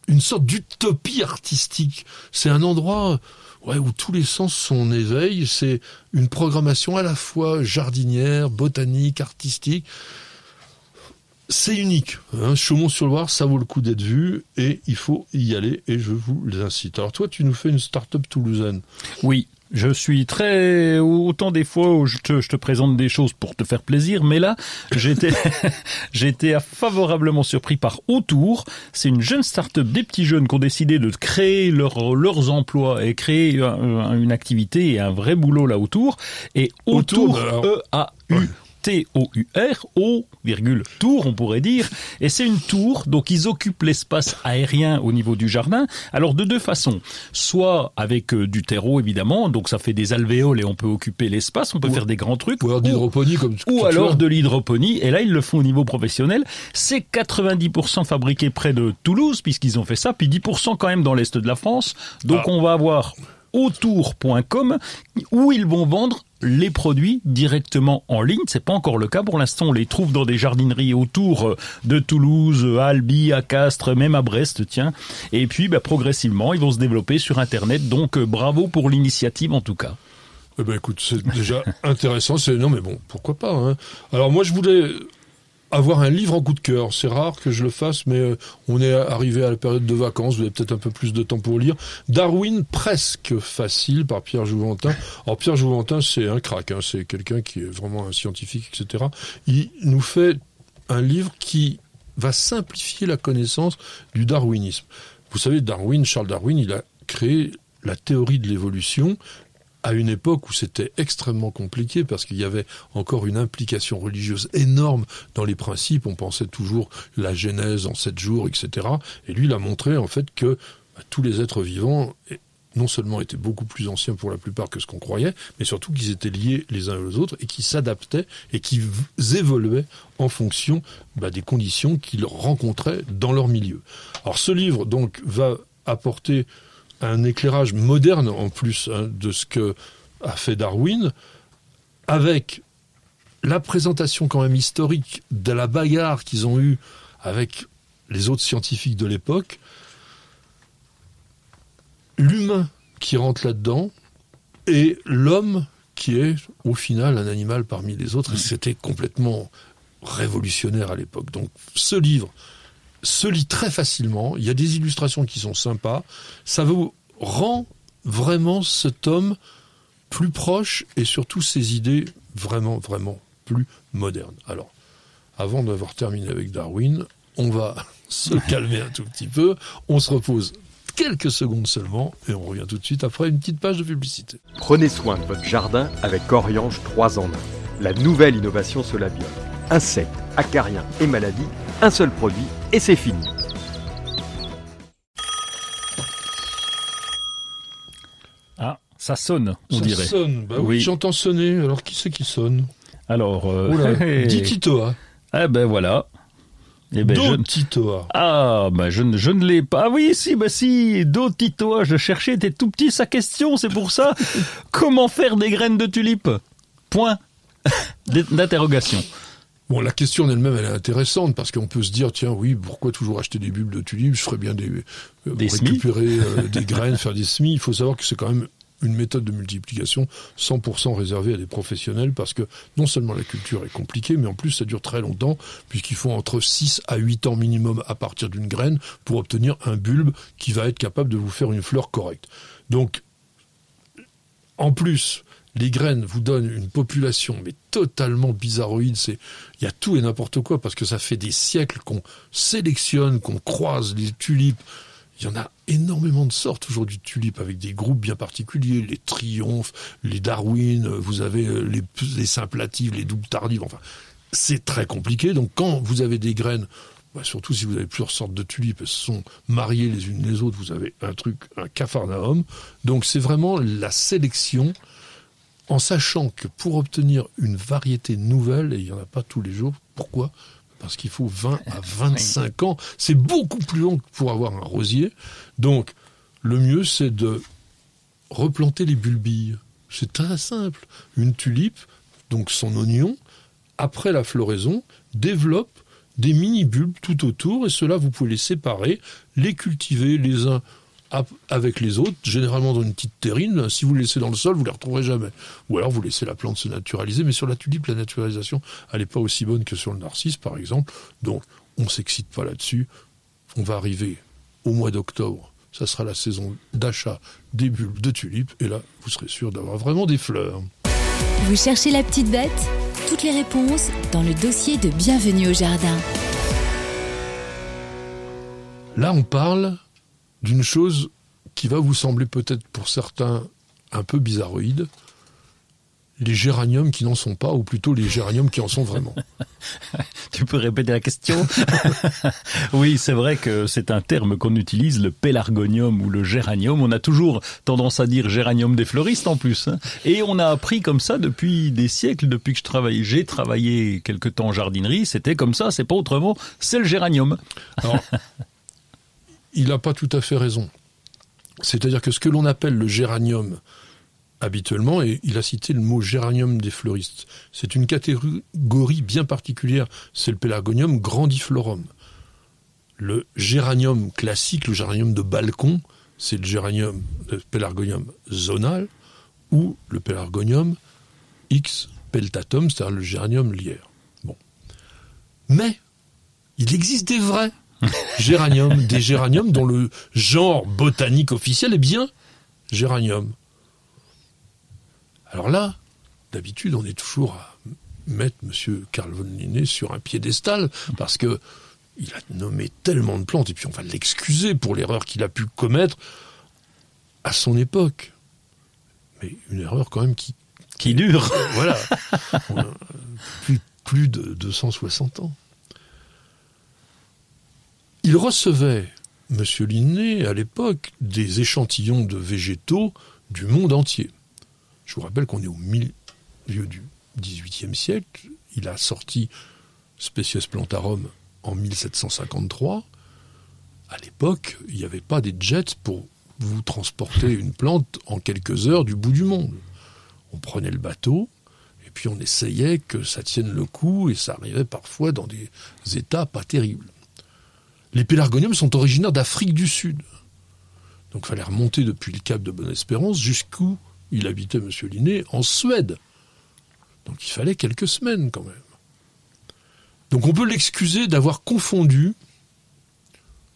une sorte d'utopie artistique. C'est un endroit ouais, où tous les sens sont en éveil. C'est une programmation à la fois jardinière, botanique, artistique. C'est unique. Hein. Chaumont-sur-Loire, ça vaut le coup d'être vu et il faut y aller et je vous les incite. Alors toi, tu nous fais une start-up toulousaine. Oui, je suis très autant des fois où je te, je te, présente des choses pour te faire plaisir, mais là j'étais (laughs) j'étais favorablement surpris par Autour. C'est une jeune start-up des petits jeunes qui ont décidé de créer leur, leurs emplois et créer une activité et un vrai boulot là autour. Et Autour, E A U T-O-U-R, O, virgule, tour, on pourrait dire. Et c'est une tour, donc ils occupent l'espace aérien au niveau du jardin. Alors de deux façons. Soit avec euh, du terreau, évidemment, donc ça fait des alvéoles et on peut occuper l'espace, on peut Ou- faire des grands trucs. Ou alors d'hydroponie comme tu- Ou alors de l'hydroponie, et là ils le font au niveau professionnel. C'est 90% fabriqué près de Toulouse, puisqu'ils ont fait ça, puis 10% quand même dans l'Est de la France. Donc Ah. on va avoir autour.com où ils vont vendre les produits directement en ligne. C'est pas encore le cas pour l'instant. On les trouve dans des jardineries autour euh, de Toulouse, à Albi, à Castres, même à Brest, tiens. Et puis, bah, progressivement, ils vont se développer sur Internet. Donc, euh, bravo pour l'initiative, en tout cas. Eh ben écoute, c'est déjà (laughs) intéressant. C'est non mais bon, pourquoi pas. Hein. Alors moi je voulais avoir un livre en coup de cœur. C'est rare que je le fasse, mais euh, on est arrivé à la période de vacances. Vous avez peut-être un peu plus de temps pour lire. Darwin presque facile par Pierre Jouventin. Alors Pierre Jouventin, c'est un crack. Hein. C'est quelqu'un qui est vraiment un scientifique, etc. Il nous fait un livre qui va simplifier la connaissance du darwinisme. Vous savez, Darwin, Charles Darwin, il a créé la théorie de l'évolution à une époque où c'était extrêmement compliqué parce qu'il y avait encore une implication religieuse énorme dans les principes. On pensait toujours la Genèse en sept jours, etc. Et lui, il a montré en fait que bah, tous les êtres vivants non seulement étaient beaucoup plus anciens pour la plupart que ce qu'on croyait, mais surtout qu'ils étaient liés les uns aux autres et qui s'adaptaient et qui v- évoluaient en fonction bah, des conditions qu'ils rencontraient dans leur milieu. Alors ce livre donc va apporter un éclairage moderne en plus hein, de ce que a fait Darwin, avec la présentation quand même historique de la bagarre qu'ils ont eue avec les autres scientifiques de l'époque, l'humain qui rentre là-dedans et l'homme qui est au final un animal parmi les autres. C'était complètement révolutionnaire à l'époque. Donc ce livre se lit très facilement, il y a des illustrations qui sont sympas, ça vous rend vraiment cet homme plus proche et surtout ses idées vraiment, vraiment plus modernes. Alors, avant d'avoir terminé avec Darwin, on va (laughs) se calmer un tout petit peu, on se repose quelques secondes seulement et on revient tout de suite après une petite page de publicité. Prenez soin de votre jardin avec Oriange 3 en 1. La nouvelle innovation Solabio. Insectes, acariens et maladies, un seul produit et c'est fini. Ah, ça sonne, on Ça dirait. sonne, bah oui, Oui. j'entends sonner, alors qui c'est qui sonne Alors, euh, Oula, (laughs) Titoa. ah ben voilà. Eh ben, je... Do Titoa. Ah, bah je, ne- je ne l'ai pas. Ah oui, si, bah si, Do Tito, je cherchais, était tout petit sa question, c'est pour ça. (laughs) Comment faire des graines de tulipe? Point (laughs) d'interrogation. Bon, la question en elle-même, elle est intéressante parce qu'on peut se dire, tiens, oui, pourquoi toujours acheter des bulbes de tulipes Je ferais bien des, euh, Des récupérer euh, (laughs) des graines, faire des semis. Il faut savoir que c'est quand même une méthode de multiplication 100% réservée à des professionnels parce que non seulement la culture est compliquée, mais en plus ça dure très longtemps puisqu'il faut entre 6 à 8 ans minimum à partir d'une graine pour obtenir un bulbe qui va être capable de vous faire une fleur correcte. Donc, en plus, les graines vous donnent une population mais totalement bizarroïde. C'est il y a tout et n'importe quoi parce que ça fait des siècles qu'on sélectionne, qu'on croise les tulipes. Il y en a énormément de sortes aujourd'hui de tulipes avec des groupes bien particuliers, les triomphes, les Darwin, vous avez euh, les, les simplatives, les doubles tardives. Enfin, c'est très compliqué. Donc quand vous avez des graines bah, surtout si vous avez plusieurs sortes de tulipes, elles sont mariées les unes les autres, vous avez un truc, un cafarnaum. Donc c'est vraiment la sélection en sachant que pour obtenir une variété nouvelle, et il n'y en a pas tous les jours, pourquoi? Parce qu'il faut 20 à (laughs) 25 ans. C'est beaucoup plus long que pour avoir un rosier. Donc, le mieux, c'est de replanter les bulbilles. C'est très simple. Une tulipe, donc son oignon, après la floraison, développe des mini-bulbes tout autour, et cela, vous pouvez les séparer, les cultiver les uns avec les autres, généralement dans une petite terrine. Si vous les laissez dans le sol, vous les retrouverez jamais. Ou alors vous laissez la plante se naturaliser. Mais sur la tulipe, la naturalisation, elle n'est pas aussi bonne que sur le narcisse, par exemple. Donc, on s'excite pas là-dessus. On va arriver au mois d'octobre. Ça sera la saison d'achat des bulbes de tulipes. Et là, vous serez sûr d'avoir vraiment des fleurs. Vous cherchez la petite bête? Toutes les réponses dans le dossier de Bienvenue au Jardin. Là, on parle d'une chose qui va vous sembler peut-être pour certains un peu bizarroïde, les géraniums qui n'en sont pas, ou plutôt les géraniums qui en sont vraiment. (laughs) tu peux répéter la question? Oui, c'est vrai que c'est un terme qu'on utilise, le pélargonium ou le géranium. On a toujours tendance à dire géranium des fleuristes en plus. Hein. Et on a appris comme ça depuis des siècles, depuis que je travaille. J'ai travaillé quelque temps en jardinerie, c'était comme ça, c'est pas autrement, c'est le géranium. (laughs) il n'a pas tout à fait raison. C'est-à-dire que ce que l'on appelle le géranium habituellement, et il a cité le mot géranium des fleuristes, c'est une catégorie bien particulière, c'est le pélargonium grandiflorum. Le géranium classique, le géranium de balcon, c'est le géranium, zonal, ou le pélargonium X peltatum, c'est-à-dire le géranium lierre. Bon. Mais, il existe des vrais géranium, des géraniums dont le genre botanique officiel est bien géranium. Alors là, d'habitude, on est toujours à mettre M. Carl von Linné sur un piédestal parce que il a nommé tellement de plantes et puis on va l'excuser pour l'erreur qu'il a pu commettre à son époque. Mais une erreur quand même qui qui dure. voilà. plus, plus de 260 ans. Il recevait, M. Linné, à l'époque, des échantillons de végétaux du monde entier. Je vous rappelle qu'on est au milieu du XVIIIe siècle. Il a sorti Species Plantarum en 1753. À l'époque, il n'y avait pas des jets pour vous transporter une plante en quelques heures du bout du monde. On prenait le bateau, et puis on essayait que ça tienne le coup, et ça arrivait parfois dans des états pas terribles. Les pélargoniums sont originaires d'Afrique du Sud. Donc il fallait remonter depuis le cap de Bonne-Espérance jusqu'où il habitait, M. Linné, en Suède. Donc il fallait quelques semaines quand même. Donc on peut l'excuser d'avoir confondu,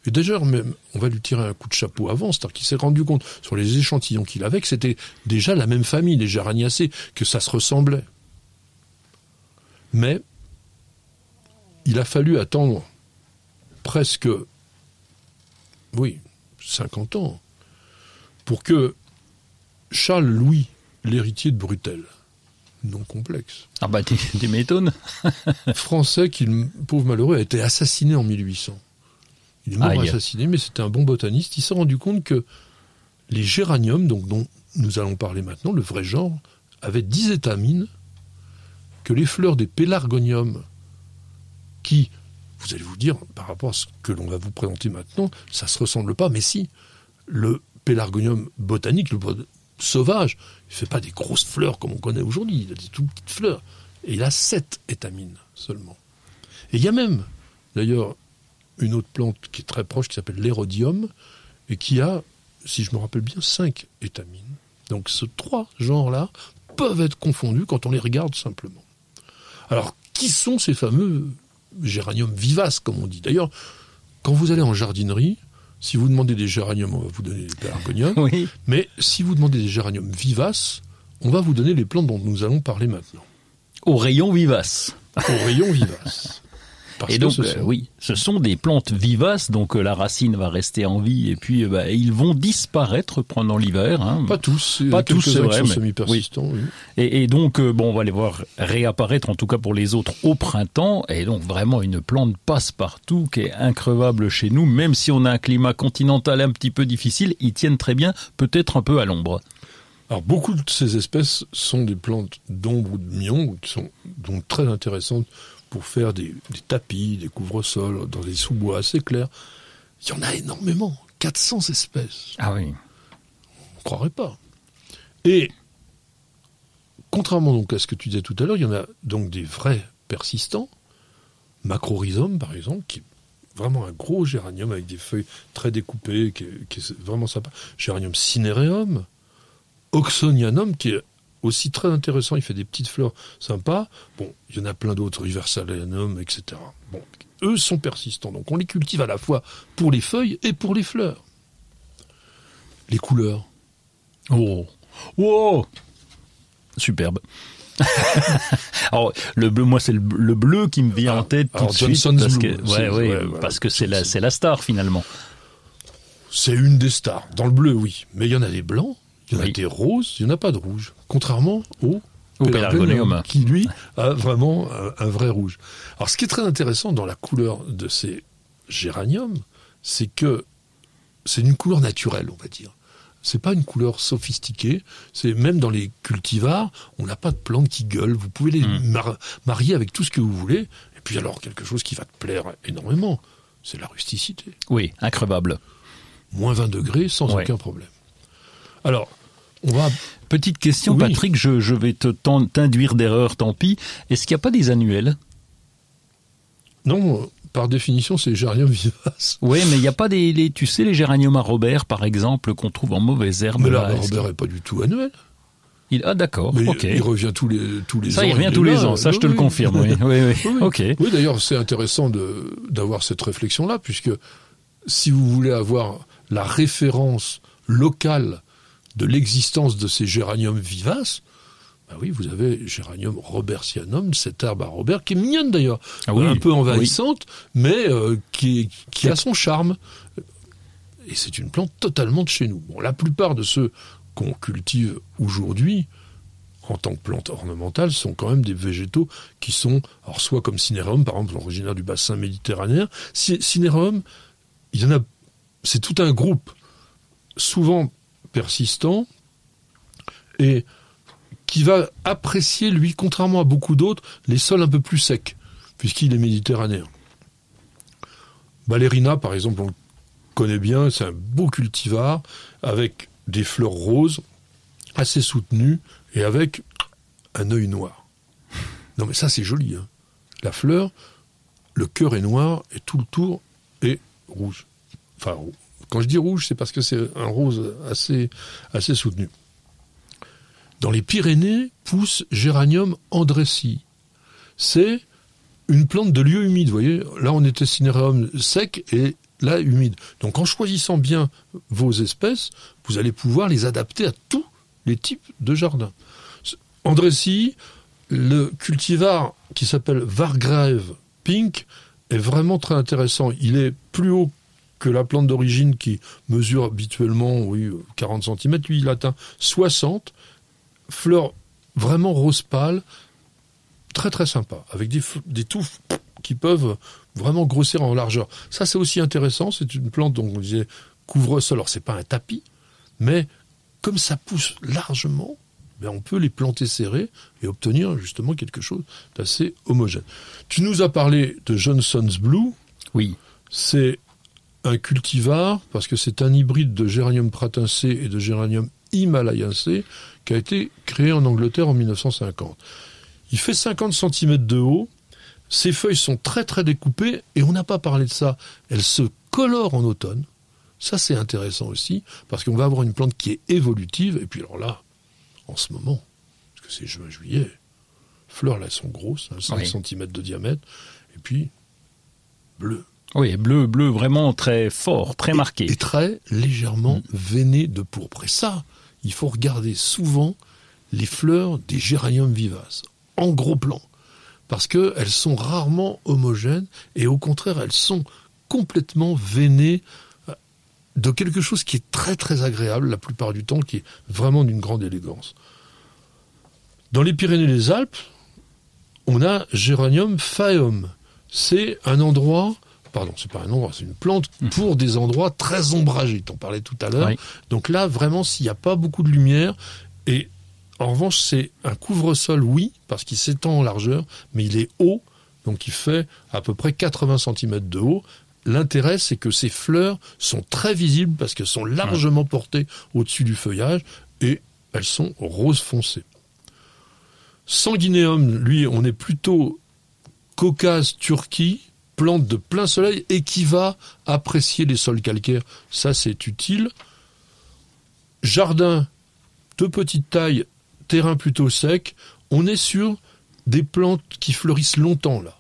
et d'ailleurs même, on va lui tirer un coup de chapeau avant, c'est-à-dire qu'il s'est rendu compte sur les échantillons qu'il avait que c'était déjà la même famille, les Géraniacées, que ça se ressemblait. Mais il a fallu attendre presque, oui, 50 ans, pour que Charles Louis, l'héritier de Brutel, non complexe. Ah bah tu m'étonnes. (laughs) Français qui, pauvre malheureux, a été assassiné en 1800. Il est mort assassiné, mais c'était un bon botaniste. Il s'est rendu compte que les géraniums, donc dont nous allons parler maintenant, le vrai genre, avaient 10 étamines, que les fleurs des pélargoniums, qui vous allez vous dire, par rapport à ce que l'on va vous présenter maintenant, ça ne se ressemble pas, mais si, le pélargonium botanique, le sauvage, il ne fait pas des grosses fleurs comme on connaît aujourd'hui, il a des toutes petites fleurs. Et il a sept étamines seulement. Et il y a même, d'ailleurs, une autre plante qui est très proche, qui s'appelle l'érodium, et qui a, si je me rappelle bien, cinq étamines. Donc ces trois genres-là peuvent être confondus quand on les regarde simplement. Alors, qui sont ces fameux géranium vivace, comme on dit. D'ailleurs, quand vous allez en jardinerie, si vous demandez des géraniums, on va vous donner des pélargoniums. Mais si vous demandez des géraniums vivaces, on va vous donner les plantes dont nous allons parler maintenant. Au rayon vivace. Au rayon vivace. Parce et donc, ce sont... oui, ce sont des plantes vivaces, donc la racine va rester en vie, et puis bah, ils vont disparaître pendant l'hiver. Hein. Pas tous, pas tous, c'est vrai, mais semi-persistants. Oui. Et, et, donc, bon, on va les voir réapparaître, en tout cas pour les autres, au printemps. Et donc vraiment une plante passe-partout qui est increvable chez nous, même si on a un climat continental un petit peu difficile, ils tiennent très bien, peut-être un peu à l'ombre. Alors beaucoup de ces espèces sont des plantes d'ombre ou de mion, qui sont donc très intéressantes pour faire des, tapis, des couvre-sols dans des sous-bois assez clairs. Il y en a énormément, 400 espèces. Ah oui. On ne croirait pas. Et contrairement donc à ce que tu disais tout à l'heure, il y en a donc des vrais persistants, macrorhizome par exemple, qui est vraiment un gros géranium avec des feuilles très découpées, qui est, vraiment sympa. Géranium cinereum, oxonianum, qui est aussi très intéressant, il fait des petites fleurs sympas. Bon, il y en a plein d'autres, Riversalianum, etc. Bon, eux sont persistants, donc on les cultive à la fois pour les feuilles et pour les fleurs. Les couleurs. Oh, oh, superbe. (laughs) alors le bleu, moi c'est le, bleu qui me vient en tête tout de suite parce que, ouais, ouais, parce que c'est la, c'est la star finalement. C'est une des stars. Dans le bleu, oui, mais il y en a des blancs. Il y en a des roses, il n'y en a pas de rouge. Contrairement au pélargonium, qui lui a vraiment un, vrai rouge. Alors ce qui est très intéressant dans la couleur de ces géraniums, c'est que c'est une couleur naturelle, on va dire. C'est pas une couleur sophistiquée. C'est même dans les cultivars, on n'a pas de plantes qui gueulent. Vous pouvez les hmm. marier avec tout ce que vous voulez. Et puis alors quelque chose qui va te plaire énormément, c'est la rusticité. Oui, increvable. Moins 20 degrés sans aucun problème. Alors, on va... Petite question, Patrick, je, vais te t'induire d'erreur, tant pis. Est-ce qu'il n'y a pas des annuels? Non, par définition, c'est les géraniums vivaces. Oui, mais il n'y a pas des, tu sais, les géraniums à Robert, par exemple, qu'on trouve en mauvaise herbe. Mais là, Robert n'est pas du tout annuel. Il, ah d'accord, ok. Il revient tous les tous les ça, ans. Ça, il revient tous les ans. Ça, je te le confirme. (laughs) Oui, oui, oui. Ok. Oui, d'ailleurs, c'est intéressant de d'avoir cette réflexion-là, puisque si vous voulez avoir la référence locale de l'existence de ces géraniums vivaces, bah oui, vous avez géranium robertianum, cette herbe à Robert, qui est mignonne d'ailleurs, ah un peu envahissante, mais euh, qui, qui a son charme. Et c'est une plante totalement de chez nous. Bon, la plupart de ceux qu'on cultive aujourd'hui, en tant que plante ornementale, sont quand même des végétaux qui sont, alors soit comme cinérum, par exemple, originaire du bassin méditerranéen. Cinérum, il y en a, c'est tout un groupe, souvent persistant et qui va apprécier, lui, contrairement à beaucoup d'autres, les sols un peu plus secs, puisqu'il est méditerranéen. Ballerina, par exemple, on le connaît bien, c'est un beau cultivar avec des fleurs roses, assez soutenues, et avec un œil noir. Non mais ça c'est joli. Hein. La fleur, le cœur est noir et tout le tour est rouge. Enfin, quand je dis rouge, c'est parce que c'est un rose assez, soutenu. Dans les Pyrénées pousse Géranium andressi. C'est une plante de lieu humide, vous voyez. Là, on était cinéreum sec et là, humide. Donc, en choisissant bien vos espèces, vous allez pouvoir les adapter à tous les types de jardins. Andressi, le cultivar qui s'appelle Vargrave Pink est vraiment très intéressant. Il est plus haut que la plante d'origine qui mesure habituellement oui, 40 cm, lui il atteint 60, fleurs vraiment rose pâle, très très sympa, avec des, des touffes qui peuvent vraiment grossir en largeur. Ça c'est aussi intéressant, c'est une plante dont on disait couvre-sol, alors c'est pas un tapis, mais comme ça pousse largement, ben on peut les planter serrés et obtenir justement quelque chose d'assez homogène. Tu nous as parlé de Johnson's Blue. Oui. C'est un cultivar, parce que c'est un hybride de géranium pratincé et de géranium himalayensé, qui a été créé en Angleterre en 1950. Il fait 50 cm de haut, ses feuilles sont très très découpées, et on n'a pas parlé de ça, elles se colorent en automne. Ça c'est intéressant aussi, parce qu'on va avoir une plante qui est évolutive, et puis alors là, en ce moment, parce que c'est juin-juillet, fleurs là sont grosses, 5 hein, cm de diamètre, et puis bleu. Oui, bleu, bleu vraiment très fort, très marqué. Et très légèrement mm. veiné de pourpre. Et ça, il faut regarder souvent les fleurs des géraniums vivaces, en gros plan, parce qu'elles sont rarement homogènes et au contraire, elles sont complètement veinées euh, de quelque chose qui est très très agréable la plupart du temps, qui est vraiment d'une grande élégance. Dans les Pyrénées-les-Alpes, on a Géranium phaeum. C'est un endroit, pardon, c'est pas un endroit, c'est une plante pour des endroits très ombragés. T'en parlais tout à l'heure. Donc là, vraiment, s'il n'y a pas beaucoup de lumière, et en revanche, c'est un couvre-sol, oui, parce qu'il s'étend en largeur, mais il est haut, donc il fait à peu près 80 cm de haut. L'intérêt, c'est que ces fleurs sont très visibles parce qu'elles sont largement portées au-dessus du feuillage et elles sont rose foncé. Sanguinéum, lui, on est plutôt Caucase, Turquie, plante de plein soleil et qui va apprécier les sols calcaires. Ça, c'est utile. Jardin de petite taille, terrain plutôt sec. On est sur des plantes qui fleurissent longtemps, là.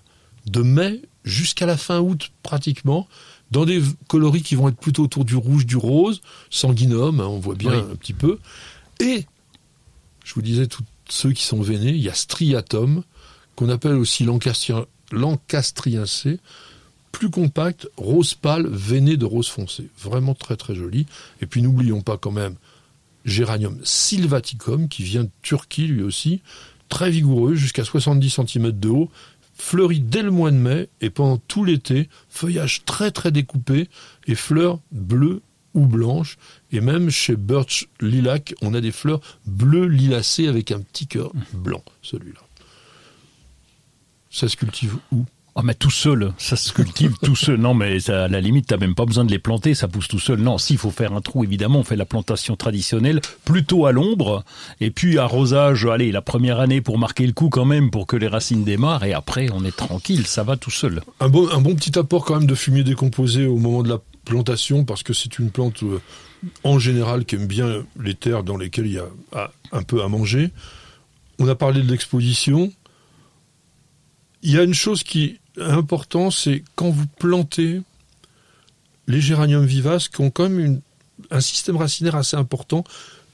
De mai jusqu'à la fin août, pratiquement. Dans des coloris qui vont être plutôt autour du rouge, du rose, sanguinum, hein, on voit bien Oui. un petit peu. Et, je vous disais, tous ceux qui sont veinés, il y a striatum, qu'on appelle aussi l'encastri- l'encastriacé, plus compact, rose pâle, veiné de rose foncé. Vraiment très très joli. Et puis n'oublions pas quand même Géranium sylvaticum, qui vient de Turquie lui aussi, très vigoureux, jusqu'à 70 cm de haut, fleurit dès le mois de mai et pendant tout l'été, feuillage très très découpé et fleurs bleues ou blanches. Et même chez Birch Lilac, on a des fleurs bleues lilacées avec un petit cœur blanc, celui-là. Ça se cultive où? Ah mais tout seul, ça se cultive tout seul. Non mais ça, à la limite, t'as même pas besoin de les planter, ça pousse tout seul. Non, s'il faut faire un trou, évidemment, on fait la plantation traditionnelle, plutôt à l'ombre, et puis arrosage, allez, la première année pour marquer le coup quand même, pour que les racines démarrent, et après on est tranquille, ça va tout seul. Un bon, un bon petit apport quand même de fumier décomposé au moment de la plantation, parce que c'est une plante euh, en général qui aime bien les terres dans lesquelles il y a ah, un peu à manger. On a parlé de l'exposition. Il y a une chose qui est importante, c'est quand vous plantez les géraniums vivaces qui ont quand même un système racinaire assez important,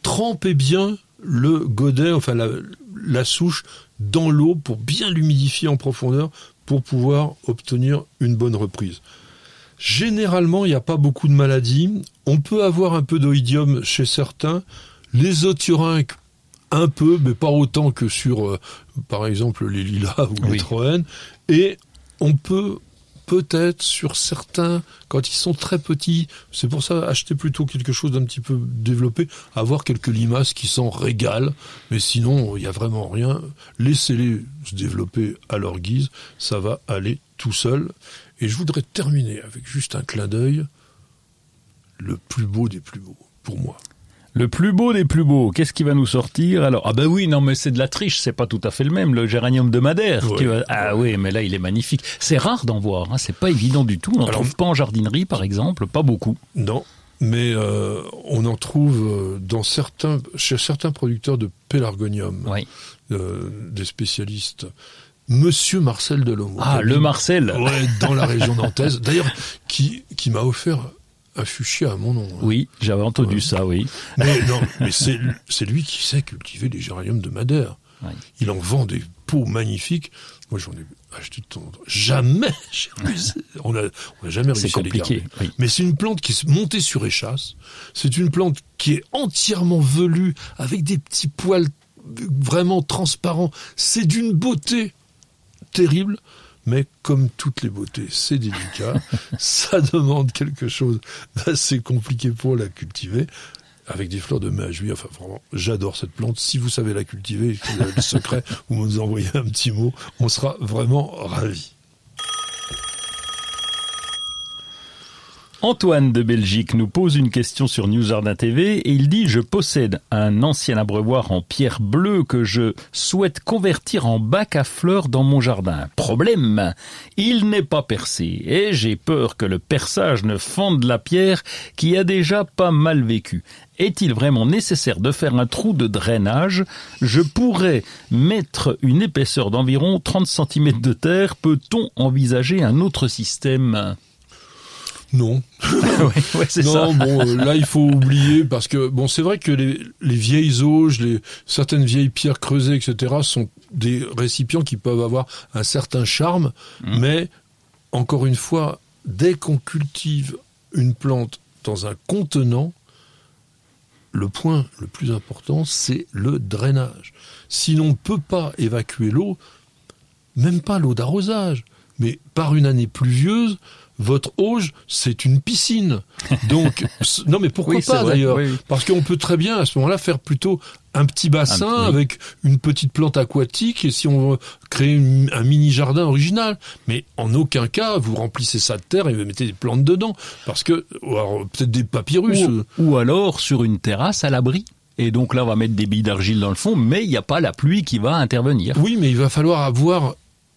trempez bien le godet, enfin la, souche, dans l'eau pour bien l'humidifier en profondeur pour pouvoir obtenir une bonne reprise. Généralement, il n'y a pas beaucoup de maladies. On peut avoir un peu d'oïdium chez certains. Les othiorinques, un peu, mais pas autant que sur, euh, par exemple, les lilas ou les Oui. troènes. Et on peut peut-être sur certains, quand ils sont très petits, c'est pour ça acheter plutôt quelque chose d'un petit peu développé, avoir quelques limaces qui s'en régalent, mais sinon il n'y a vraiment rien. Laissez-les se développer à leur guise, ça va aller tout seul. Et je voudrais terminer avec juste un clin d'œil, le plus beau des plus beaux, pour moi. Le plus beau des plus beaux, qu'est-ce qui va nous sortir alors? Ah ben oui, non mais c'est de la triche, c'est pas tout à fait le même, le géranium de Madère. Ouais. Ah oui, mais là il est magnifique. C'est rare d'en voir, hein, c'est pas évident du tout. On n'en trouve pas en jardinerie par exemple, pas beaucoup. Non, mais euh, on en trouve euh, dans certains, chez certains producteurs de pélargonium, Oui. euh, des spécialistes. Monsieur Marcel Delhomme. Ah, le Marcel. Ouais, dans la région nantaise. D'ailleurs, qui, qui m'a offert un fuchsia à mon nom. hein. Oui, j'avais entendu Ouais. ça, oui. Mais non, mais c'est c'est lui qui sait cultiver les géraniums de Madère. Il en vend des pots magnifiques. Moi, j'en ai acheté de temps. Jamais. (laughs) On a, on a jamais réussi à les compliqué. garder. Oui. Mais c'est une plante qui est montée sur échasse. C'est une plante qui est entièrement velue, avec des petits poils vraiment transparents. C'est d'une beauté terrible. Mais comme toutes les beautés, c'est délicat. (laughs) Ça demande quelque chose d'assez compliqué pour la cultiver. Avec des fleurs de mai à juillet. Enfin, vraiment, j'adore cette plante. Si vous savez la cultiver, si vous avez le secret, (laughs) vous nous envoyez un petit mot. On sera vraiment ravis. Antoine de Belgique nous pose une question sur News Jardin TV et il dit Je possède un ancien abreuvoir en pierre bleue que je souhaite convertir en bac à fleurs dans mon jardin. Problème Il n'est pas percé et j'ai peur que le perçage ne fende la pierre qui a déjà pas mal vécu. Est-il vraiment nécessaire de faire un trou de drainage? Je pourrais mettre une épaisseur d'environ 30 cm de terre. Peut-on envisager un autre système? Non. ouais, ouais, c'est ça. non, bon, euh, là il faut oublier parce que bon, c'est vrai que les, les vieilles auges, les certaines vieilles pierres creusées, etc., sont des récipients qui peuvent avoir un certain charme, Mm. mais encore une fois, dès qu'on cultive une plante dans un contenant, le point le plus important, c'est le drainage. Si l'on ne peut pas évacuer l'eau, même pas l'eau d'arrosage, mais par une année pluvieuse, votre auge, c'est une piscine. Donc, (laughs) non mais pourquoi Oui, pas d'ailleurs oui. Parce qu'on peut très bien à ce moment-là faire plutôt un petit bassin Un- oui. avec une petite plante aquatique et si on veut créer une- un mini jardin original. Mais en aucun cas vous remplissez ça de terre et vous mettez des plantes dedans parce que peut-être des papyrus. Ou, ou alors sur une terrasse à l'abri. Et donc là, on va mettre des billes d'argile dans le fond, mais il n'y a pas la pluie qui va intervenir. Oui, mais il va falloir avoir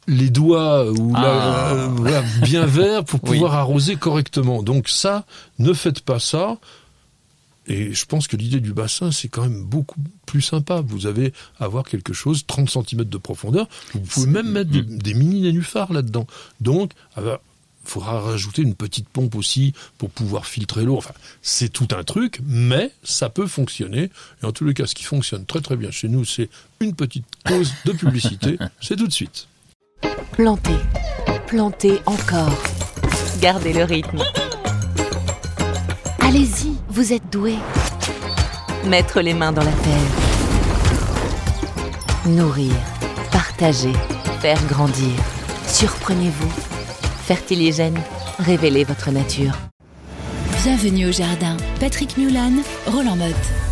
les doigts ou Ah. euh, voilà, bien verts pour (laughs) Oui. pouvoir arroser correctement. Donc ça, ne faites pas ça. Et je pense que l'idée du bassin, c'est quand même beaucoup plus sympa. Vous avez avoir quelque chose, 30 cm de profondeur. Vous pouvez même mettre des, Mm. des mini nénuphars là-dedans. Donc, il faudra rajouter une petite pompe aussi pour pouvoir filtrer l'eau. Enfin, c'est tout un truc, mais ça peut fonctionner. Et en tous les cas, ce qui fonctionne très très bien chez nous, c'est une petite pause de publicité. (laughs) c'est tout de suite. Plantez, plantez encore. Gardez le rythme. Allez-y, vous êtes doué. Mettre les mains dans la terre. Nourrir, partager, faire grandir. Surprenez-vous. Fertiligène, révélez votre nature. Bienvenue au jardin. Patrick Mulan, Roland Motte.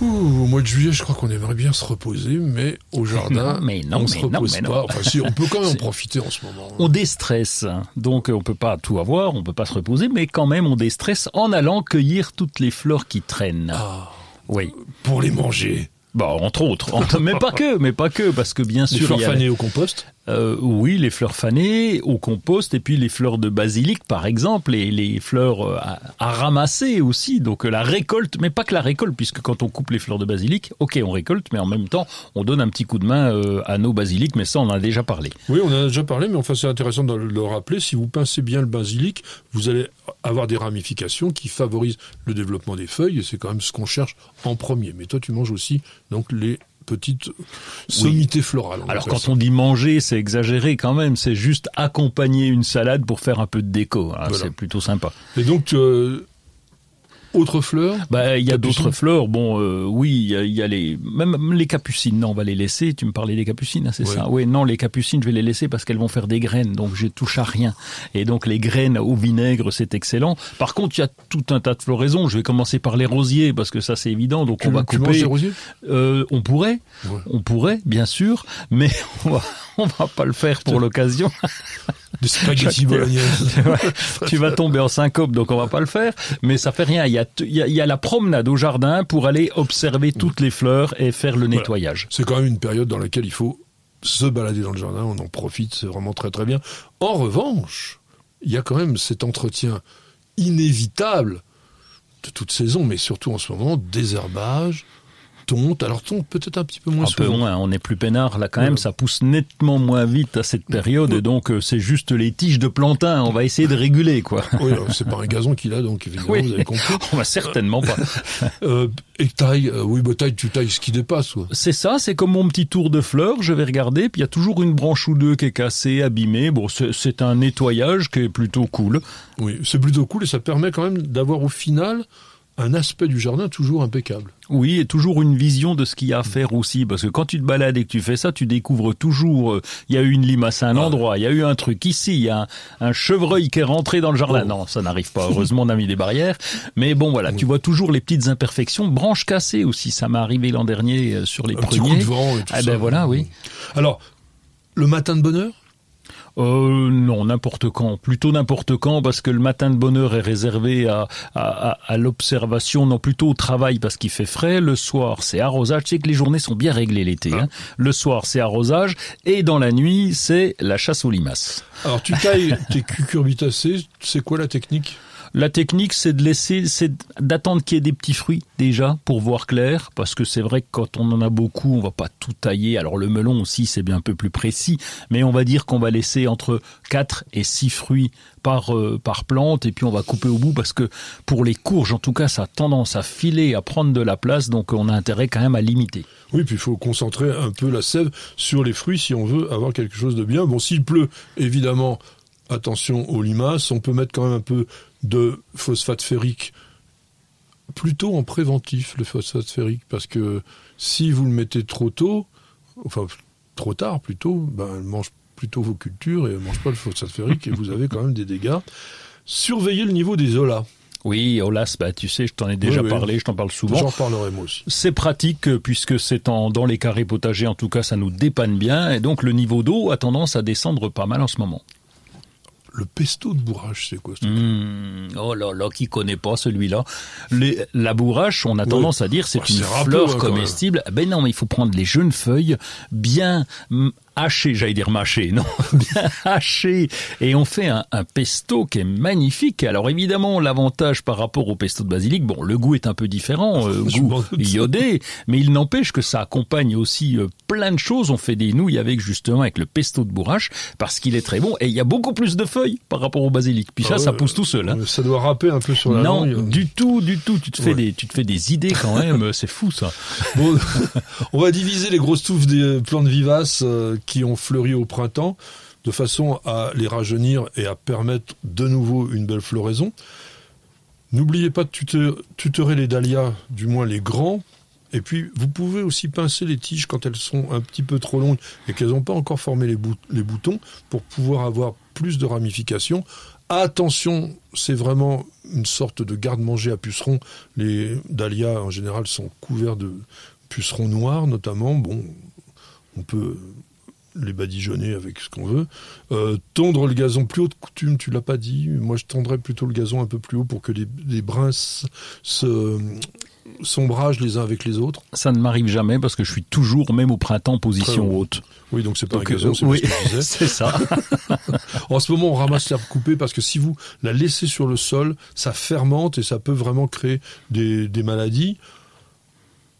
Ouh, au mois de juillet, je crois qu'on aimerait bien se reposer, mais au (laughs) jardin, Non, mais non, on mais se non, repose mais pas. Enfin, si, on peut quand même (laughs) en profiter en ce moment. On déstresse, donc on peut pas tout avoir, on peut pas se reposer, mais quand même on déstresse en allant cueillir toutes les fleurs qui traînent. Ah, Oui. pour les manger. Bon, entre autres, Entre- (laughs) mais pas que, mais pas que, parce que bien Les sûr, fleurs y a- fanées au compost. Euh, oui, les fleurs fanées au compost et puis les fleurs de basilic par exemple et les fleurs euh, à, ramasser aussi. Donc euh, la récolte, mais pas que la récolte puisque quand on coupe les fleurs de basilic, ok on récolte, mais en même temps on donne un petit coup de main à nos basilics. Mais ça on en a déjà parlé. Oui, on en a déjà parlé, mais enfin, c'est intéressant de le rappeler. Si vous pincez bien le basilic, vous allez avoir des ramifications qui favorisent le développement des feuilles, et c'est quand même ce qu'on cherche en premier. Mais toi, tu manges aussi donc les petites sommités florales. Alors quand on dit manger, c'est exagéré quand même. C'est juste accompagner une salade pour faire un peu de déco. hein. Voilà. C'est plutôt sympa. Et donc, euh, autre fleur Bah, il y a d'autres fleurs. Bon, euh, oui, il y y a les même les capucines. Non, on va les laisser. Tu me parlais des capucines, hein, c'est ça Oui, non, les capucines, je vais les laisser parce qu'elles vont faire des graines, donc je touche à rien. Et donc les graines au vinaigre, c'est excellent. Par contre, il y a tout un tas de floraisons. Je vais commencer par les rosiers parce que ça c'est évident. Donc tu, on va tu manges couper. des rosiers? Euh, on pourrait, Ouais. on pourrait, bien sûr, mais (laughs) on va, on va pas le faire pour l'occasion. Des spaghettis (laughs) bolognaises. Ouais, tu vas tomber en syncope, donc on va pas le faire. Mais ça fait rien. Il y a, t- il y a, il y a la promenade au jardin pour aller observer toutes les fleurs et faire le nettoyage. C'est quand même une période dans laquelle il faut se balader dans le jardin, on en profite, c'est vraiment très très bien. En revanche, il y a quand même cet entretien inévitable de toute saison, mais surtout en ce moment, désherbage, tonte. Alors tonte peut-être un petit peu moins Un peu souvent. moins, on est plus peinard là quand même, ça pousse nettement moins vite à cette période, et donc euh, c'est juste les tiges de plantain, on va essayer de réguler quoi. (laughs) Oui, c'est pas un gazon qu'il a, donc évidemment, Oui. vous avez compris. (laughs) On va certainement pas. (laughs) Euh, et taille, euh, oui, bah, taille, tu tailles ce qui dépasse. C'est ça, c'est comme mon petit tour de fleurs, je vais regarder, puis il y a toujours une branche ou deux qui est cassée, abîmée. Bon, c'est un nettoyage qui est plutôt cool. Oui, c'est plutôt cool et ça permet quand même d'avoir au final un aspect du jardin toujours impeccable. Oui, et toujours une vision de ce qu'il y a à faire aussi, parce que quand tu te balades et que tu fais ça, tu découvres toujours, euh, il y a eu une limace à un endroit, il y a eu un truc ici, il y a un, un chevreuil qui est rentré dans le jardin. Oh. Non, ça n'arrive pas, heureusement on a mis des barrières. Mais bon, voilà, tu vois toujours les petites imperfections, branches cassées aussi, ça m'est arrivé l'an dernier euh, sur les un petit coup premiers. de vent et tout Ah ça. ben voilà, oui. Alors, le matin de bonheur Euh, non, n'importe quand. Plutôt n'importe quand, parce que le matin de bonheur est réservé à, à, à, à l'observation, non plutôt au travail, parce qu'il fait frais. Le soir, c'est arrosage. Tu sais que les journées sont bien réglées l'été. Hein. Le soir, c'est arrosage. Et dans la nuit, c'est la chasse aux limaces. Alors, tu tailles (laughs) tes cucurbitacées, c'est quoi la technique? La technique, c'est de laisser, c'est d'attendre qu'il y ait des petits fruits déjà pour voir clair, parce que c'est vrai que quand on en a beaucoup, on va pas tout tailler. Alors le melon aussi, c'est bien un peu plus précis, mais on va dire qu'on va laisser entre 4 et 6 fruits par euh, par plante et puis on va couper au bout parce que pour les courges en tout cas ça a tendance à filer à prendre de la place donc on a intérêt quand même à limiter. Oui, puis il faut concentrer un peu la sève sur les fruits si on veut avoir quelque chose de bien. Bon, s'il pleut, évidemment, attention aux limaces. On peut mettre quand même un peu de phosphate ferrique plutôt en préventif, le phosphate ferrique, parce que si vous le mettez trop tôt, enfin trop tard plutôt, ben, elle mange plutôt vos cultures et elle mange pas le phosphate ferrique et vous avez quand même des dégâts. Surveillez le niveau des olas. Oui, Olas, bah, tu sais, je t'en ai déjà Oui, oui. parlé, je t'en parle souvent. J'en reparlerai moi aussi. C'est pratique euh, puisque c'est en, dans les carrés potagers, en tout cas, ça nous dépanne bien. Et donc, le niveau d'eau a tendance à descendre pas mal en ce moment. Le pesto de bourrage, c'est quoi ce truc Mmh, oh là là, qui connaît pas celui-là Les- La bourrache, on a tendance à dire c'est Oh, une fleur hein, comestible. Ben non, mais il faut prendre les jeunes feuilles bien hachées, j'allais dire mâchées, non, (laughs) bien hachées, et on fait un, un pesto qui est magnifique. Alors évidemment, l'avantage par rapport au pesto de basilic, bon, le goût est un peu différent, euh, (laughs) goût iodé, mais il n'empêche que ça accompagne aussi euh, plein de choses. On fait des nouilles avec justement avec le pesto de bourrache parce qu'il est très bon et il y a beaucoup plus de feuilles par rapport au basilic. Puis ça, Ah ouais, ça pousse tout seul. Hein. Ça doit râper un peu sur la Non, langue. du tout, du tout. Tu te fais des, tu te fais des idées quand même. C'est fou ça. Bon, (laughs) on va diviser les grosses touffes des plantes vivaces euh, qui ont fleuri au printemps de façon à les rajeunir et à permettre de nouveau une belle floraison. N'oubliez pas de tuteur- tutorer les dahlias, du moins les grands. Et puis, vous pouvez aussi pincer les tiges quand elles sont un petit peu trop longues et qu'elles n'ont pas encore formé les, les boutons pour pouvoir avoir plus de ramifications. Attention, c'est vraiment une sorte de garde-manger à pucerons. Les dahlias, en général, sont couverts de pucerons noirs, notamment. Bon, on peut les badigeonner avec ce qu'on veut. Euh, tondre le gazon plus haut de coutume, tu l'as pas dit. Moi, je tendrais plutôt le gazon un peu plus haut pour que les, les brins se, s'ombragent les uns avec les autres. Ça ne m'arrive jamais parce que je suis toujours, même au printemps, en position haute. Oui, donc c'est pas Donc, un gazon, euh, c'est oui, ce (laughs) ça. (laughs) En ce moment, on ramasse l'herbe coupée parce que si vous la laissez sur le sol, ça fermente et ça peut vraiment créer des, des maladies.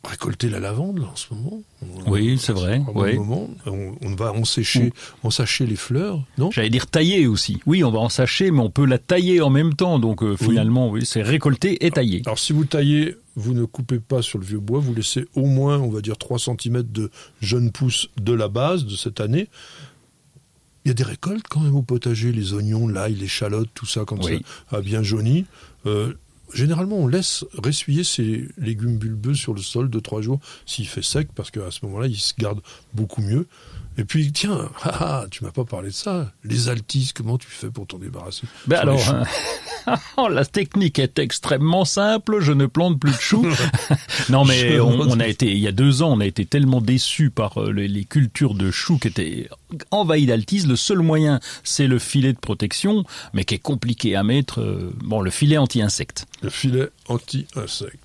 Récolter la lavande là, en ce moment. Oui, c'est vrai, oui. moment. On, on va ensécher, ensacher les fleurs, non? J'allais dire tailler aussi. Oui, on va en sacher, mais on peut la tailler en même temps. Donc euh, finalement, oui, c'est récolter et tailler. Alors si vous taillez, vous ne coupez pas sur le vieux bois, vous laissez au moins, on va dire, 3 cm de jeunes pousses de la base de cette année. Il y a des récoltes quand même au potager, les oignons, l'ail, l'échalote, tout ça, quand Oui. ça a bien jauni. Euh, généralement, on laisse ressuyer ces légumes bulbeux sur le sol de trois jours s'il fait sec, parce qu'à ce moment-là, ils se gardent beaucoup mieux. Et puis, tiens, (laughs) ah, ah, tu m'as pas parlé de ça. Les altises, comment tu fais pour t'en débarrasser? Ben alors, hein, (laughs) la technique est extrêmement simple. Je ne plante plus de choux. (laughs) non, mais on, a été, il y a deux ans, on a été tellement déçus par euh, les, les cultures de choux qui étaient envahies d'altise. Le seul moyen, c'est le filet de protection, mais qui est compliqué à mettre. euh, bon, le filet anti-insectes. Le filet anti-insecte.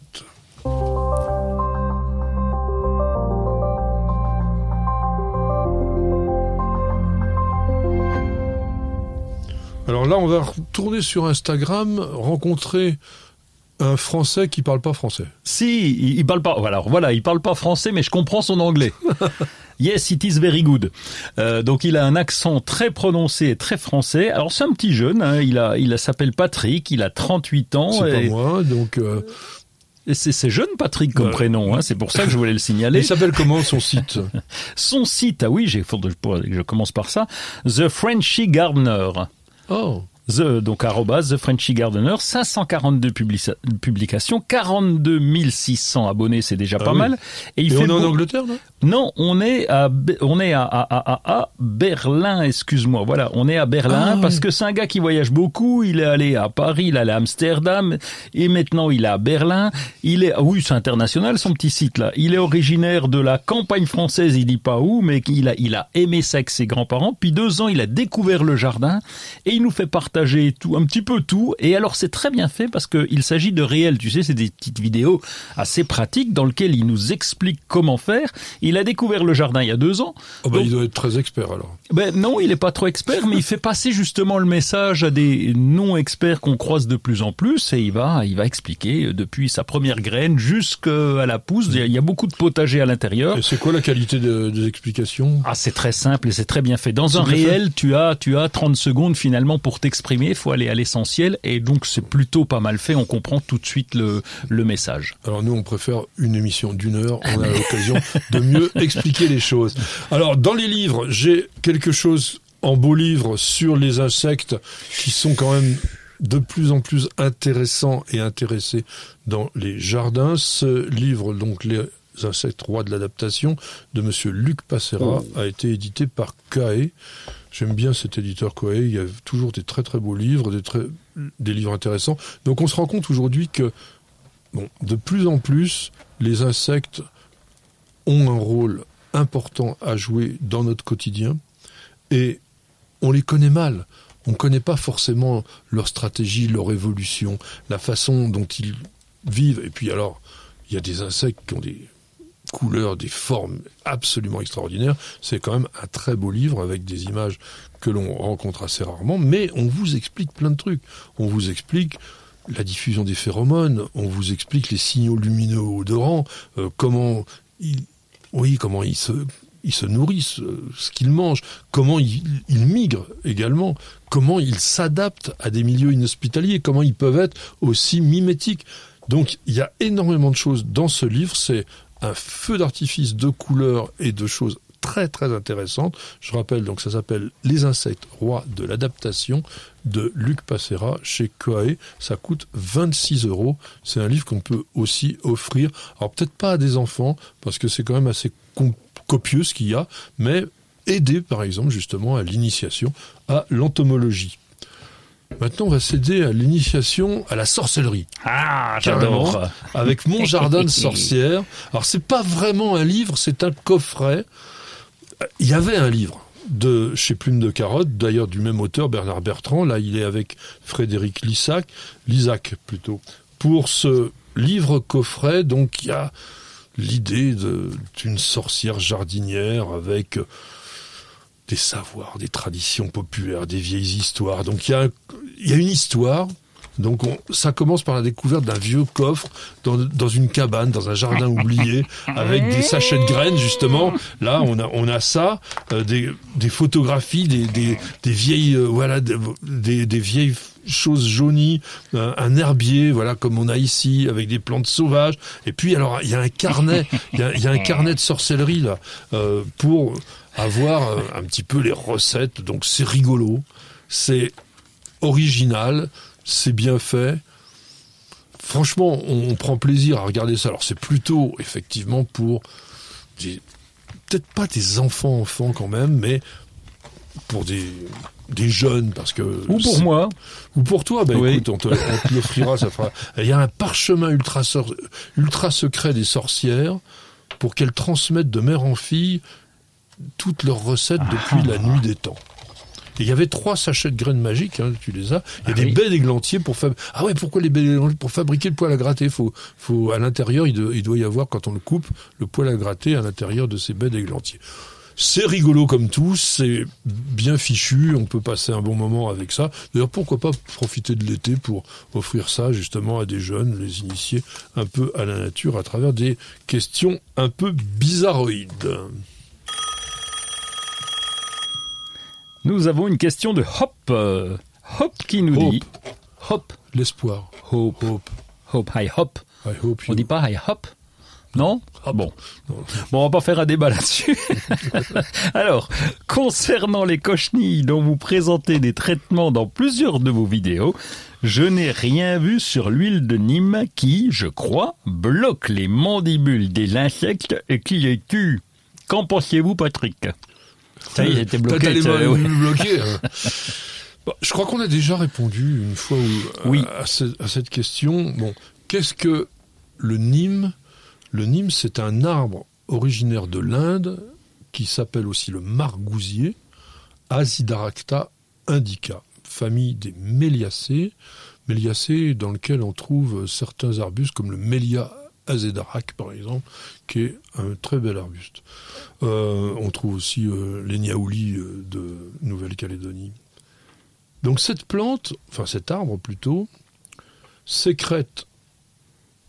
Alors là, on va retourner sur Instagram, rencontrer un Français qui parle pas français. Si, il, il parle pas. Voilà, voilà, il parle pas français, mais je comprends son anglais. (laughs) Yes, it is very good. Euh, donc il a un accent très prononcé et très français. Alors c'est un petit jeune. hein, il a, il s'appelle Patrick. Il a 38 ans. C'est pas moi, donc... euh, c'est jeune Patrick comme Ouais. prénom. Hein, c'est pour ça que je voulais le signaler. il s'appelle comment son site? (laughs) Son site, ah oui, j'ai, faudrait que je commence par ça. The Frenchy Gardener. Oh The, donc The Frenchy Gardener, 542 publica- publications, 42 600 abonnés, c'est déjà Ah pas oui. mal. Et il Et fait on est en Angleterre, là Non, on est à on est à, à, à, à- à Berlin, excuse-moi. Voilà, on est à Berlin Ah, parce oui. que c'est un gars qui voyage beaucoup. Il est allé à Paris, il est allé à Amsterdam et maintenant il est à Berlin. Il est oui, c'est international son petit site là. Il est originaire de la campagne française, il dit pas où, mais il a il a aimé ça avec ses grands-parents. Puis deux ans, il a découvert le jardin et il nous fait partager tout, un petit peu tout. Et alors c'est très bien fait parce que il s'agit de réel. Tu sais, c'est des petites vidéos assez pratiques dans lesquelles il nous explique comment faire. Il il a découvert le jardin il y a deux ans. Oh bah, Donc- il doit être très expert alors. Ben non, il est pas trop expert, mais il fait passer justement le message à des non-experts qu'on croise de plus en plus, et il va, il va expliquer euh, depuis sa première graine jusqu'à la pousse. Il y a- beaucoup de potager à l'intérieur. Et c'est quoi la qualité de- des explications? Ah, c'est très simple et c'est très bien fait. Dans un réel, tu as, tu as 30 secondes finalement pour t'exprimer. Il faut aller à l'essentiel et donc c'est plutôt pas mal fait. On comprend tout de suite le, le message. Alors nous, on préfère une émission d'une heure. On a l'occasion de mieux (laughs) expliquer les choses. Alors dans les livres, j'ai quelque chose en beau livre sur les insectes qui sont quand même de plus en plus intéressants et intéressés dans les jardins. Ce livre, donc les insectes rois de l'adaptation, de Monsieur Luc Passera, a été édité par Cae. J'aime bien cet éditeur Coe. Il y a toujours des très très beaux livres, des, très, livres intéressants. Donc on se rend compte aujourd'hui que de plus en plus, les insectes ont un rôle important à jouer dans notre quotidien et on les connaît mal. On ne connaît pas forcément leur stratégie, leur évolution, la façon dont ils vivent. Et puis alors, il y a des insectes qui ont des couleurs, des formes absolument extraordinaires. C'est quand même un très beau livre avec des images que l'on rencontre assez rarement, mais on vous explique plein de trucs. On vous explique la diffusion des phéromones, on vous explique les signaux lumineux odorants, euh, comment ils, oui, comment ils se, nourrissent, euh, ce qu'ils mangent, comment ils, ils migrent également, comment ils s'adaptent à des milieux inhospitaliers, comment ils peuvent être aussi mimétiques. Donc il y a énormément de choses dans ce livre, c'est un feu d'artifice de couleurs et de choses très très intéressantes. Je rappelle donc ça s'appelle Les insectes rois de l'adaptation de Luc Passera chez Coae. Ça coûte 26 euros. C'est un livre qu'on peut aussi offrir. Alors peut-être pas à des enfants parce que c'est quand même assez copieux ce qu'il y a, mais aider par exemple justement à l'initiation à l'entomologie. Maintenant, on va s'aider à l'initiation à la sorcellerie Ah, j'adore. avec mon jardin de sorcière. Alors c'est pas vraiment un livre, c'est un coffret. Il y avait un livre de chez Plume de Carotte, d'ailleurs du même auteur Bernard Bertrand. Là, il est avec Frédéric Lissac, Lisac plutôt, pour ce livre coffret. Donc il y a l'idée d'une sorcière jardinière avec des savoirs, des traditions populaires, des vieilles histoires. Donc il y a une histoire. Donc on- ça commence par la découverte d'un vieux coffre dans, dans une cabane, dans un jardin (laughs) oublié, avec des sachets de graines justement. Là on a on a ça, euh, des, des photographies, des, des, des vieilles euh, voilà des, des, vieilles choses jaunies, un, un herbier voilà comme on a ici avec des plantes sauvages. Et puis alors il y a un carnet, il y y a un carnet de sorcellerie là euh, pour avoir euh, un petit peu les recettes. Donc c'est rigolo, c'est original, c'est bien fait. Franchement, on, on prend plaisir à regarder ça. Alors c'est plutôt effectivement pour des- peut-être pas des enfants enfants quand même, mais pour des des jeunes parce que Ou pour moi. ou pour toi, bah Oui. écoute, on te, l'offrira, ça fera. Il y a un parchemin ultra, sor- ultra secret des sorcières pour qu'elles transmettent de mère en fille toutes leurs recettes depuis la nuit des temps. Et il y avait trois sachets de graines magiques, hein, tu les as. Il y a Ah des oui. baies d'églantier pour fab... Ah ouais, pourquoi les baies d'églantier? Pour fabriquer le poêle à gratter, faut, faut à l'intérieur, il, doit- il doit y avoir quand on le coupe le poêle à gratter à l'intérieur de ces baies d'églantier. C'est rigolo comme tout, c'est bien fichu, on peut passer un bon moment avec ça. D'ailleurs, pourquoi pas profiter de l'été pour offrir ça justement à des jeunes, les initier un peu à la nature à travers des questions un peu bizarroïdes. Nous avons une question de Hop. euh, Hop qui nous Hope. dit. Hop. L'espoir. Hope. Hope. Hope. Hi hop. I hope you. On dit pas hi hop. Non Hop. Bon. Bon, on va pas faire un débat là-dessus. (laughs) Alors, concernant les cochenilles dont vous présentez des traitements dans plusieurs de vos vidéos, je n'ai rien vu sur l'huile de Nîmes qui, je crois, bloque les mandibules des insectes et qui les tue. Qu'en pensez-vous, Patrick? Ça y est, j'étais bloqué. T'as les ça, mains oui. bloquées. Bon, je crois qu'on a déjà répondu une fois où- Oui. à, ce- à cette question. Bon, qu'est-ce que le Nîmes? Le Nîmes, c'est un arbre originaire de l'Inde qui s'appelle aussi le margousier, Asidaracta indica, famille des méliacées, méliacées dans lequel on trouve certains arbustes comme le Melia azédarac, par exemple, qui est un très bel arbuste. Euh, on trouve aussi euh, les niaoulis euh, de Nouvelle-Calédonie. Donc cette plante, enfin cet arbre plutôt, sécrète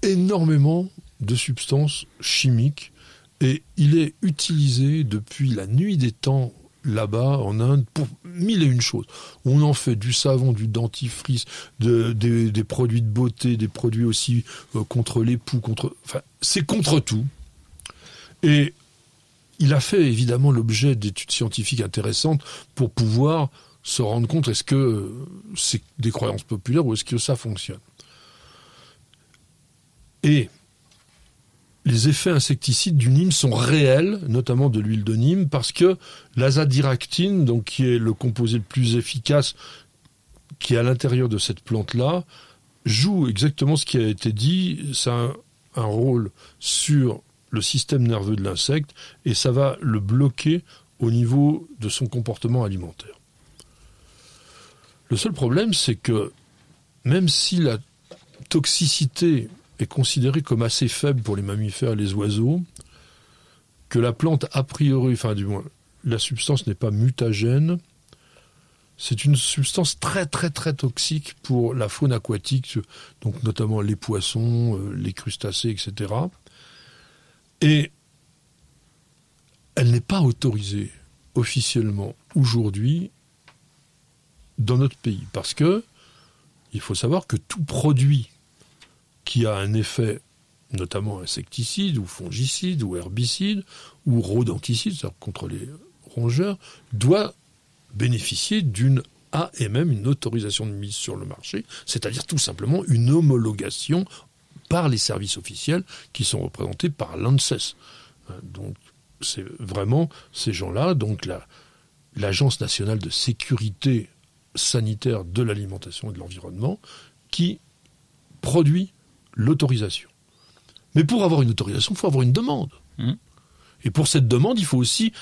énormément de substances chimiques et il est utilisé depuis la nuit des temps là-bas en Inde pour mille et une choses. On en fait du savon, du dentifrice, de, des, produits de beauté, des produits aussi euh, contre les poux, contre. Enfin, c'est contre tout. Et il a fait évidemment l'objet d'études scientifiques intéressantes pour pouvoir se rendre compte est-ce que c'est des croyances populaires ou est-ce que ça fonctionne. Et les effets insecticides du Nîmes sont réels, notamment de l'huile de Nîmes, parce que l'azadiractine, donc qui est le composé le plus efficace qui est à l'intérieur de cette plante-là, joue exactement ce qui a été dit. Ça a un rôle sur le système nerveux de l'insecte et ça va le bloquer au niveau de son comportement alimentaire. Le seul problème, c'est que même si la toxicité est considéré comme assez faible pour les mammifères et les oiseaux, que la plante a priori, enfin du moins, la substance n'est pas mutagène, c'est une substance très très très toxique pour la faune aquatique, donc notamment les poissons, euh, les crustacés, etc. Et elle n'est pas autorisée officiellement aujourd'hui dans notre pays parce que il faut savoir que tout produit qui a un effet notamment insecticide ou fongicide ou herbicide ou rodenticide, c'est-à-dire contre les rongeurs, doit bénéficier d'une A et même une autorisation de mise sur le marché, c'est-à-dire tout simplement une homologation par les services officiels qui sont représentés par l'ANSES. Donc c'est vraiment ces gens-là, donc l'Agence nationale de sécurité sanitaire de l'alimentation et de l'environnement, qui produit l'autorisation. Mais pour avoir une autorisation, il faut avoir une demande. Mmh. Et pour cette demande, il faut aussi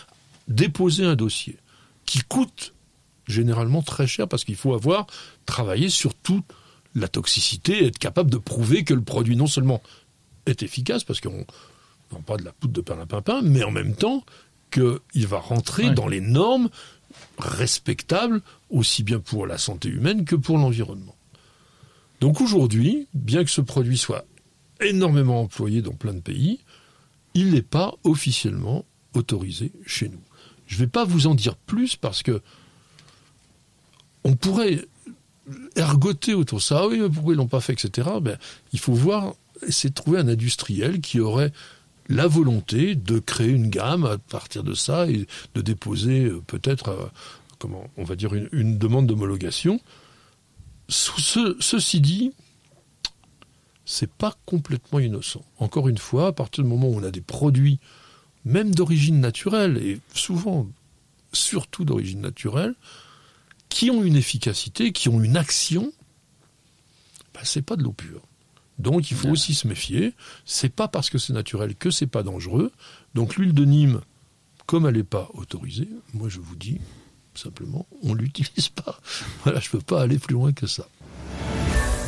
déposer un dossier qui coûte généralement très cher parce qu'il faut avoir travaillé sur toute la toxicité et être capable de prouver que le produit non seulement est efficace parce qu'on vend pas de la poudre de perlimpinpin, mais en même temps qu'il va rentrer dans les normes respectables aussi bien pour la santé humaine que pour l'environnement. Donc aujourd'hui, bien que ce produit soit énormément employé dans plein de pays, il n'est pas officiellement autorisé chez nous. Je ne vais pas vous en dire plus parce que on pourrait ergoter autour de ça. Ah oui, mais pourquoi ils l'ont pas fait, etc. Ben, il faut voir, c'est trouver un industriel qui aurait la volonté de créer une gamme à partir de ça et de déposer euh, peut-être, euh, comment, on va dire, une demande d'homologation ceci dit, c'est pas complètement innocent. Encore une fois, à partir du moment où on a des produits, même d'origine naturelle, et souvent, surtout d'origine naturelle, qui ont une efficacité, qui ont une action, ben, c'est pas de l'eau pure. Donc il faut aussi se méfier. C'est pas parce que c'est naturel que c'est pas dangereux. Donc l'huile de Nîmes, comme elle n'est pas autorisée, moi je vous dis, Simplement, on l'utilise pas. (laughs) Voilà, je peux pas aller plus loin que ça.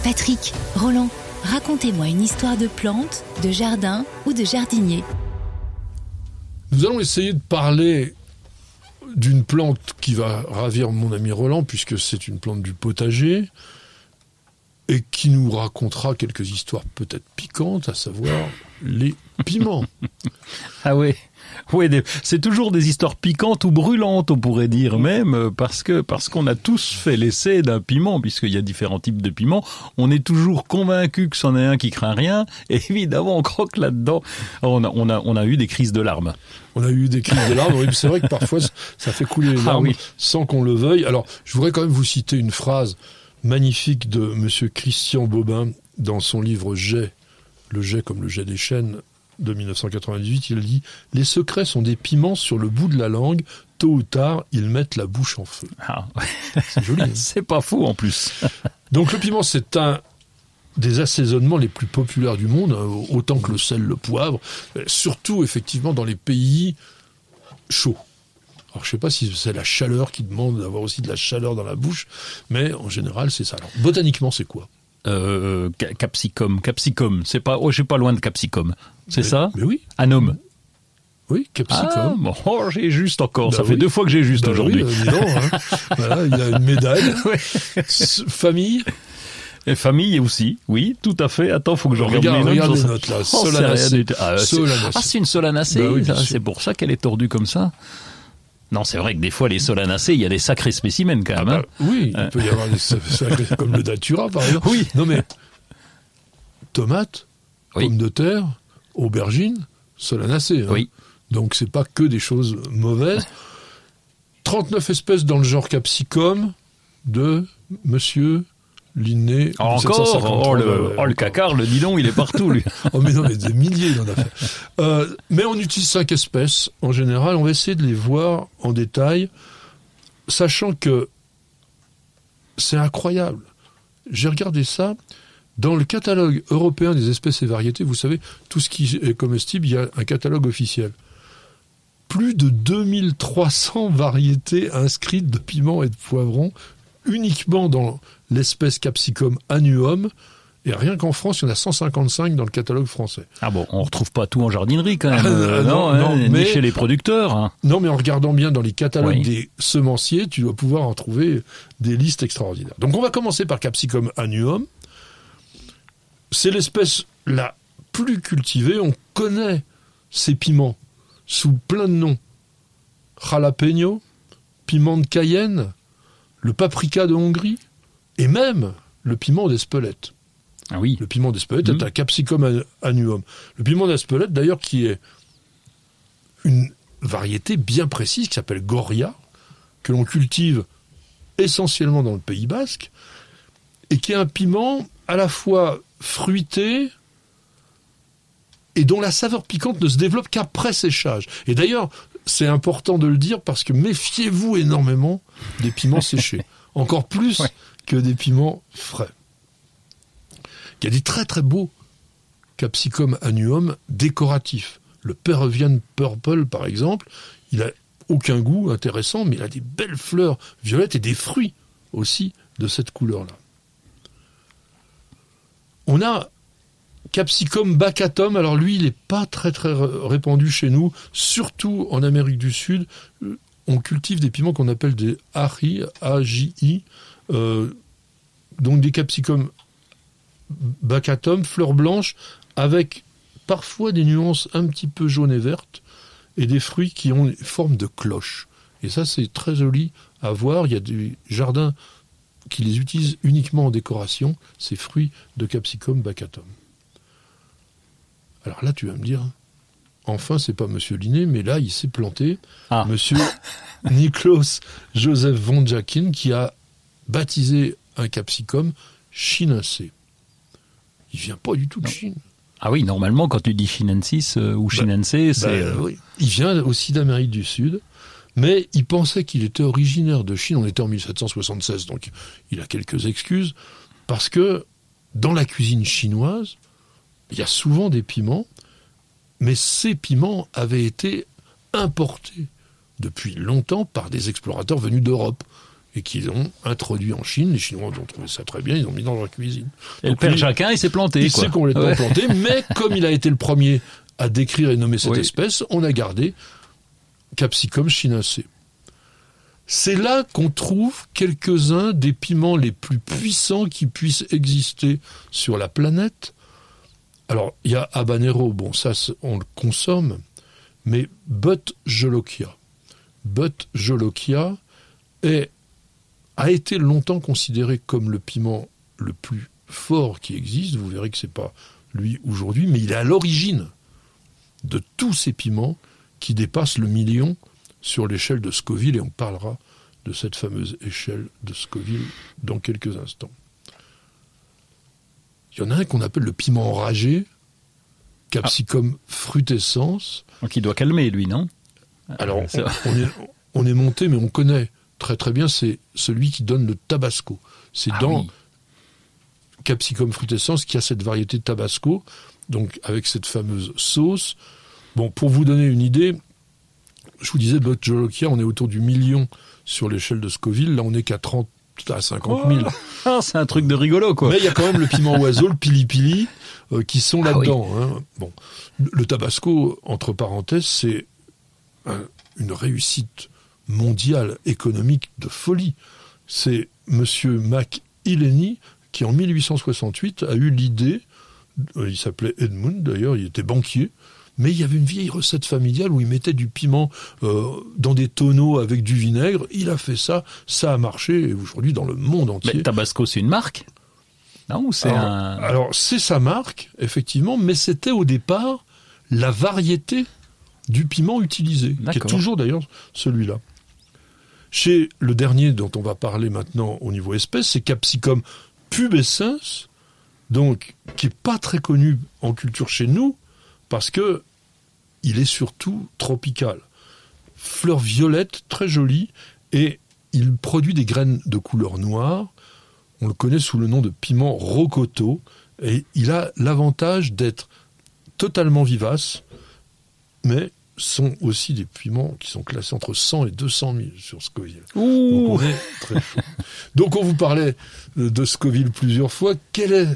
Patrick, Roland, racontez-moi une histoire de plante, de jardin ou de jardinier. Nous allons essayer de parler d'une plante qui va ravir mon ami Roland, puisque c'est une plante du potager, et qui nous racontera quelques histoires peut-être piquantes, à savoir les piments. (laughs) ah oui oui, c'est toujours des histoires piquantes ou brûlantes, on pourrait dire même, euh, parce que parce qu'on a tous fait l'essai d'un piment, puisqu'il y a différents types de piments. On est toujours convaincu que c'en est un qui craint rien, et évidemment on croque là-dedans. On a, on a on a eu des crises de larmes. On a eu des crises de larmes. Oui, c'est vrai que parfois ça fait couler les ah larmes sans qu'on le veuille. Alors, je voudrais quand même vous citer une phrase magnifique de Monsieur Christian Bobin dans son livre Jet, le jet comme le jet des chênes de 1998, il dit Les secrets sont des piments sur le bout de la langue. Tôt ou tard, ils mettent la bouche en feu. Ah. (laughs) C'est joli. Hein. (laughs) c'est pas fou en plus. (laughs) Donc le piment, c'est un des assaisonnements les plus populaires du monde, hein, autant que le sel, le poivre, surtout effectivement dans les pays chauds. Alors je sais pas si c'est la chaleur qui demande d'avoir aussi de la chaleur dans la bouche, mais en général c'est ça. Alors botaniquement c'est quoi? Euh, ca- capsicum, capsicum. C'est pas, oh, suis pas loin de capsicum. C'est ça Mais oui, Anome. oui, Ah, capsicum. bon, oh, j'ai juste encore. Bah ça fait oui. deux fois que j'ai juste Bah aujourd'hui. oui, bah, hein. (laughs) Voilà, il y a une médaille. (laughs) Ouais. Famille, Et famille aussi, oui, tout à fait. Attends, faut que je regarde, Regarde- mes les notes, là. Oh, Solanacée. Ah, c'est- ah, c'est une solanacée. Oui, c'est pour ça qu'elle est tordue comme ça. Non, c'est vrai que des fois les solanacées, il y a des sacrés spécimens quand même. bah, hein. oui, il peut y avoir des ça- comme le datura par exemple. Oui. Non mais tomates, Oui. pommes de terre, aubergines, solanacées. hein. Oui. Donc c'est pas que des choses mauvaises. (laughs) 39 espèces dans le genre capsicum de Monsieur Linné. Encore, oh le, oh, le cacard, le didon, il est partout lui. (laughs) Oh mais non, mais des milliers il en a fait. Euh, mais on utilise cinq espèces en général. On va essayer de les voir en détail, sachant que c'est incroyable. J'ai regardé ça dans le catalogue européen des espèces et variétés. Vous savez, tout ce qui est comestible, il y a un catalogue officiel. Plus de 2300 variétés inscrites de piments et de poivrons uniquement dans l'espèce Capsicum annuum. Et rien qu'en France, il y en a 155 dans le catalogue français. Ah bon, on retrouve pas tout en jardinerie quand même. Ah, euh, non, non, non, hein, ni mais- chez les producteurs. hein. Non, mais en regardant bien dans les catalogues Oui. des semenciers, tu dois pouvoir en trouver des listes extraordinaires. Donc on va commencer par Capsicum annuum. C'est l'espèce la plus cultivée. On connaît ces piments sous plein de noms. Jalapeno, piment de Cayenne, le paprika de Hongrie, et même le piment d'Espelette. Ah oui. Le piment d'Espelette est un capsicum an- annuum. Le piment d'Espelette, d'ailleurs, qui est une variété bien précise qui s'appelle Goria, que l'on cultive essentiellement dans le Pays Basque, et qui est un piment à la fois fruité et dont la saveur piquante ne se développe qu'après séchage. Et d'ailleurs, c'est important de le dire parce que méfiez-vous énormément des piments séchés. (laughs) Encore plus Ouais. Que des piments frais. Il y a des très très beaux capsicum annuum décoratifs. Le Peruvian Purple, par exemple, il a aucun goût intéressant, mais il a des belles fleurs violettes et des fruits aussi de cette couleur-là. On a Capsicum bacatum, alors lui, il n'est pas très très répandu chez nous, surtout en Amérique du Sud. Euh, On cultive des piments qu'on appelle des AJI, A-J-I, donc des capsicum bacatum, fleurs blanches, avec parfois des nuances un petit peu jaunes et vertes, et des fruits qui ont une forme de cloche. Et ça, c'est très joli à voir. Il y a des jardins qui les utilisent uniquement en décoration, ces fruits de capsicum bacatum. Alors là, tu vas me dire, enfin, c'est pas Monsieur Linné, mais là, il s'est planté. Ah. Monsieur (laughs) Niklos Joseph von Jackin, qui a baptisé un capsicum chinacé. Il vient pas du tout de Non. Chine. Ah oui, normalement, quand tu dis chinensis euh, ou chinense, c'est. Bah, euh, oui. Il vient aussi d'Amérique du Sud, mais il pensait qu'il était originaire de Chine. On était en 1776, donc il a quelques excuses, parce que dans la cuisine chinoise, il y a souvent des piments, mais ces piments avaient été importés depuis longtemps par des explorateurs venus d'Europe et qu'ils ont introduit en Chine. Les Chinois ont trouvé ça très bien, ils ont mis dans leur cuisine. et le père lui- Jacquin, il s'est planté. il s'est complètement Ouais. planté, mais (laughs) comme il a été le premier à décrire et nommer cette Oui. espèce, on a gardé Capsicum chinacé. C'est là qu'on trouve quelques-uns des piments les plus puissants qui puissent exister sur la planète. Alors, il y a habanero, bon, ça, on le consomme, mais But jolokia. But jolokia est, a été longtemps considéré comme le piment le plus fort qui existe. Vous verrez que c'est pas lui aujourd'hui, mais il est à l'origine de tous ces piments qui dépassent le million sur l'échelle de Scoville, et on parlera de cette fameuse échelle de Scoville dans quelques instants. Il y en a un qu'on appelle le piment enragé, Capsicum frutescens. Donc il doit calmer, lui, non? Alors, c'est on, on est, on est monté, mais on connaît très très bien, c'est celui qui donne le tabasco. C'est Ah dans oui. Capsicum frutescens qui a cette variété de tabasco, donc avec cette fameuse sauce. Bon, pour vous donner une idée, je vous disais, Botjolokia, on est autour du million sur l'échelle de Scoville. Là, on n'est qu'à 30 à 50 000. (laughs) Ah, c'est un truc de rigolo, quoi. Mais il y a quand même le piment (laughs) oiseau, le pili-pili, euh, qui sont Ah là-dedans. hein. Bon, le tabasco, entre parenthèses, c'est un- une réussite mondiale économique de folie. C'est Monsieur Mac Ileni qui, en 1868, a eu l'idée. euh, Il s'appelait Edmund d'ailleurs, il était banquier. Mais il y avait une vieille recette familiale où il mettait du piment euh, dans des tonneaux avec du vinaigre. Il a fait ça, ça a marché. Et aujourd'hui, dans le monde entier, Mais Tabasco, c'est une marque? Non, ou c'est alors, un... alors, c'est sa marque, effectivement, mais c'était au départ la variété du piment utilisé, qui est D'accord. toujours d'ailleurs celui-là. Chez le dernier dont on va parler maintenant au niveau espèce, c'est Capsicum pubescens, donc qui est pas très connu en culture chez nous parce que il est surtout tropical. Fleur violette, très jolie, et il produit des graines de couleur noire. On le connaît sous le nom de piment rocoto, et il a l'avantage d'être totalement vivace, mais sont aussi des piments qui sont classés entre 100 et 200 000 sur Scoville. Donc Ouh on est très chaud. (laughs) Donc on vous parlait de Scoville plusieurs fois. Quelle est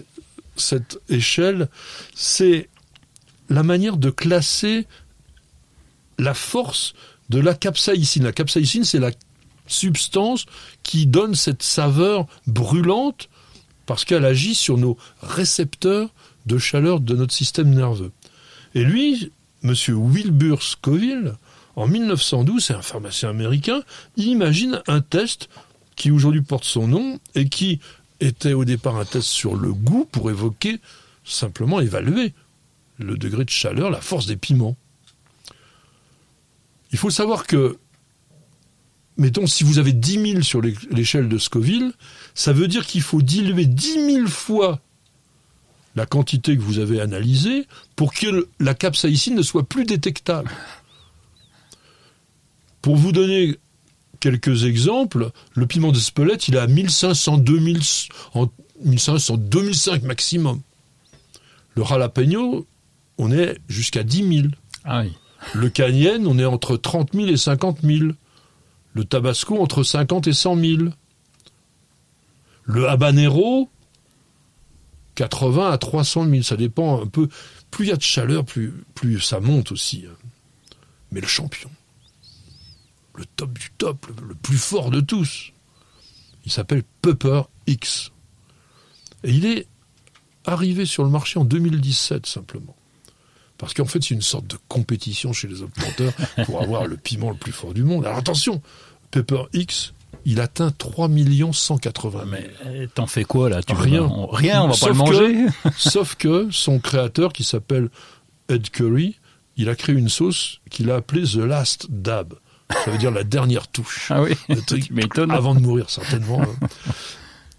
cette échelle? C'est la manière de classer la force de la capsaïcine. La capsaïcine, c'est la substance qui donne cette saveur brûlante parce qu'elle agit sur nos récepteurs de chaleur de notre système nerveux. Et lui, Monsieur Wilbur Scoville, en 1912, c'est un pharmacien américain, imagine un test qui aujourd'hui porte son nom et qui était au départ un test sur le goût pour évoquer, simplement évaluer le degré de chaleur, la force des piments. Il faut savoir que, mettons, si vous avez 10 000 sur l'é- l'échelle de Scoville, ça veut dire qu'il faut diluer 10 000 fois la quantité que vous avez analysée pour que la capsaïcine ne soit plus détectable. Pour vous donner quelques exemples, le piment de Spelette, il est à 1500, 2000, en 1500, 2005 maximum. Le jalapeno, on est jusqu'à 10 000. Ah oui. Le cayenne, on est entre 30 000 et 50 000. Le tabasco, entre 50 et 100 000. Le habanero, 80 à 300 000. Ça dépend un peu. Plus il y a de chaleur, plus, ça monte aussi. hein. Mais le champion, le top du top, le, plus fort de tous, il s'appelle Pepper X. Et il est arrivé sur le marché en 2017 simplement. Parce qu'en fait, c'est une sorte de compétition chez les planteurs pour avoir le piment le plus fort du monde. Alors attention, Pepper X, il atteint 3 180 000. Mais euh, t'en fais quoi, là? Tu Rien. on- Rien, on va pas le manger? (laughs) Sauf que son créateur, qui s'appelle Ed Curry, il a créé une sauce qu'il a appelée The Last Dab. Ça veut dire la dernière touche. Ah oui, Le truc (laughs) avant de mourir, certainement. hein.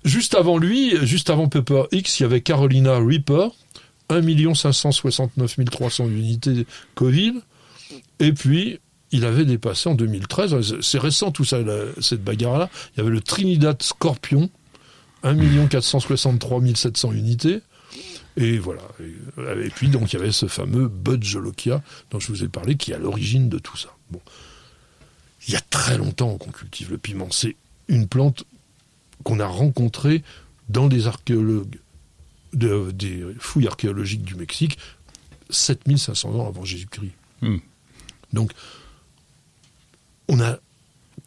Juste avant lui, juste avant Pepper X, il y avait Carolina Reaper, 1 569 300 unités Covid. Et puis, il avait dépassé en 2013, c'est récent tout ça, la- cette bagarre-là, il y avait le Trinidad Scorpion, 1 463 700 unités. Et voilà. Et, puis, donc, il y avait ce fameux Bud Jolokia dont je vous ai parlé, qui est à l'origine de tout ça. Bon. Il y a très longtemps qu'on cultive le piment. C'est une plante qu'on a rencontrée dans des archéologues, de- des fouilles archéologiques du Mexique, 7500 ans avant Jésus-Christ. Hmm. Donc, on a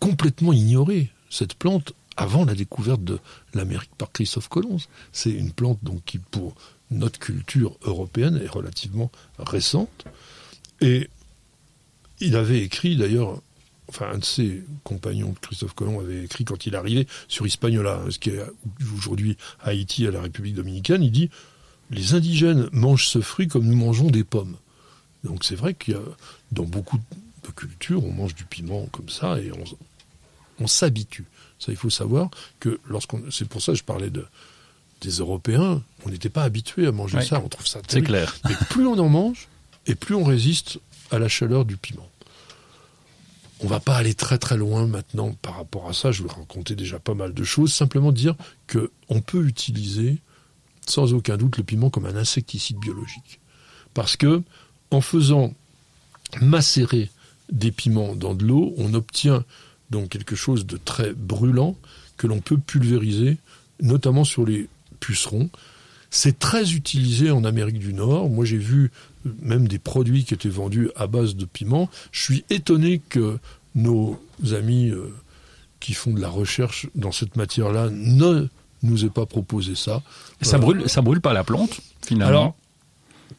complètement ignoré cette plante avant la découverte de l'Amérique par Christophe Colomb. C'est une plante donc qui, pour notre culture européenne, est relativement récente. Et il avait écrit d'ailleurs, enfin un de ses compagnons de Christophe Colomb avait écrit quand il arrivait sur Hispaniola, ce qui est aujourd'hui Haïti à la République dominicaine, il dit les indigènes mangent ce fruit comme nous mangeons des pommes. Donc c'est vrai qu'il y a dans beaucoup de cultures, on mange du piment comme ça et on, on s'habitue. Ça, il faut savoir que lorsqu'on, c'est pour ça que je parlais de des Européens, on n'était pas habitués à manger Ouais. ça, on trouve ça C'est clair. Mais plus on en mange, et plus on résiste à la chaleur du piment. On va pas aller très très loin maintenant par rapport à ça. Je vais raconter déjà pas mal de choses. Simplement dire que on peut utiliser sans aucun doute le piment comme un insecticide biologique, parce que en faisant macérer des piments dans de l'eau, on obtient donc quelque chose de très brûlant que l'on peut pulvériser, notamment sur les pucerons. C'est très utilisé en Amérique du Nord. Moi, j'ai vu même des produits qui étaient vendus à base de piment. Je suis étonné que nos amis euh, qui font de la recherche dans cette matière-là ne nous aient pas proposé ça. Ça Euh, brûle, ça brûle pas la plante finalement. Alors,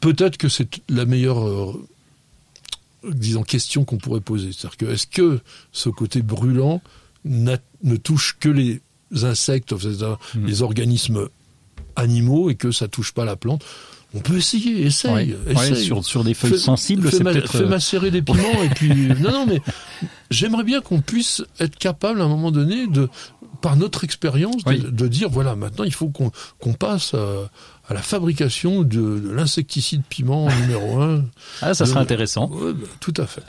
peut-être que c'est la meilleure, euh, disons, question qu'on pourrait poser. C'est-à-dire que est-ce que ce côté brûlant ne touche que les insectes, Hmm. les organismes animaux, et que ça touche pas la plante? On peut essayer, essaye, Ouais, ouais, essaye. sur, sur des feuilles Fais- sensibles, c'est peut-être. fais euh, macérer des piments et puis (laughs) non non mais j'aimerais bien qu'on puisse être capable à un moment donné de par notre expérience de, Oui. de dire voilà maintenant il faut qu'on qu'on passe à, à la fabrication de, de l'insecticide piment (laughs) numéro un. Ah, ça serait de- intéressant. Ouais, bah, tout à fait.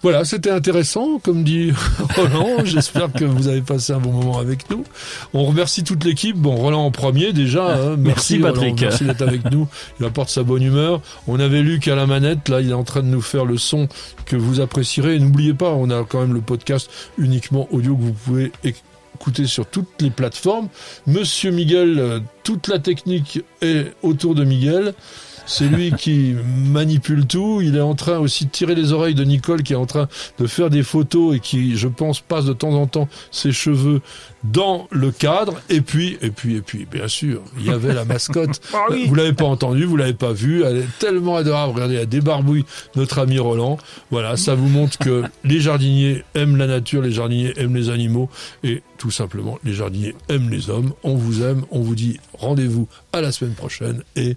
Voilà, c'était intéressant, comme dit (laughs) Roland. J'espère que vous avez passé un bon moment avec nous. On remercie toute l'équipe. Bon, Roland en premier déjà. hein. (laughs) Merci, Roland. Patrick. merci d'être avec nous. Il apporte sa bonne humeur. On avait Luc à la manette. Là, il est en train de nous faire le son que vous apprécierez. Et n'oubliez pas, on a quand même le podcast uniquement audio que vous pouvez écouter sur toutes les plateformes. Monsieur Miguel, euh, toute la technique est autour de Miguel. C'est lui qui manipule tout. Il est en train aussi de tirer les oreilles de Nicole qui est en train de faire des photos et qui, je pense, passe de temps en temps ses cheveux dans le cadre. Et puis, et puis, et puis, bien sûr, il y avait la mascotte. (laughs) Vous l'avez pas entendu, vous l'avez pas vue. Elle est tellement adorable. Regardez, elle débarbouille notre ami Roland. Voilà, ça vous montre que les jardiniers aiment la nature, les jardiniers aiment les animaux et tout simplement, les jardiniers aiment les hommes. On vous aime. On vous dit rendez-vous à la semaine prochaine et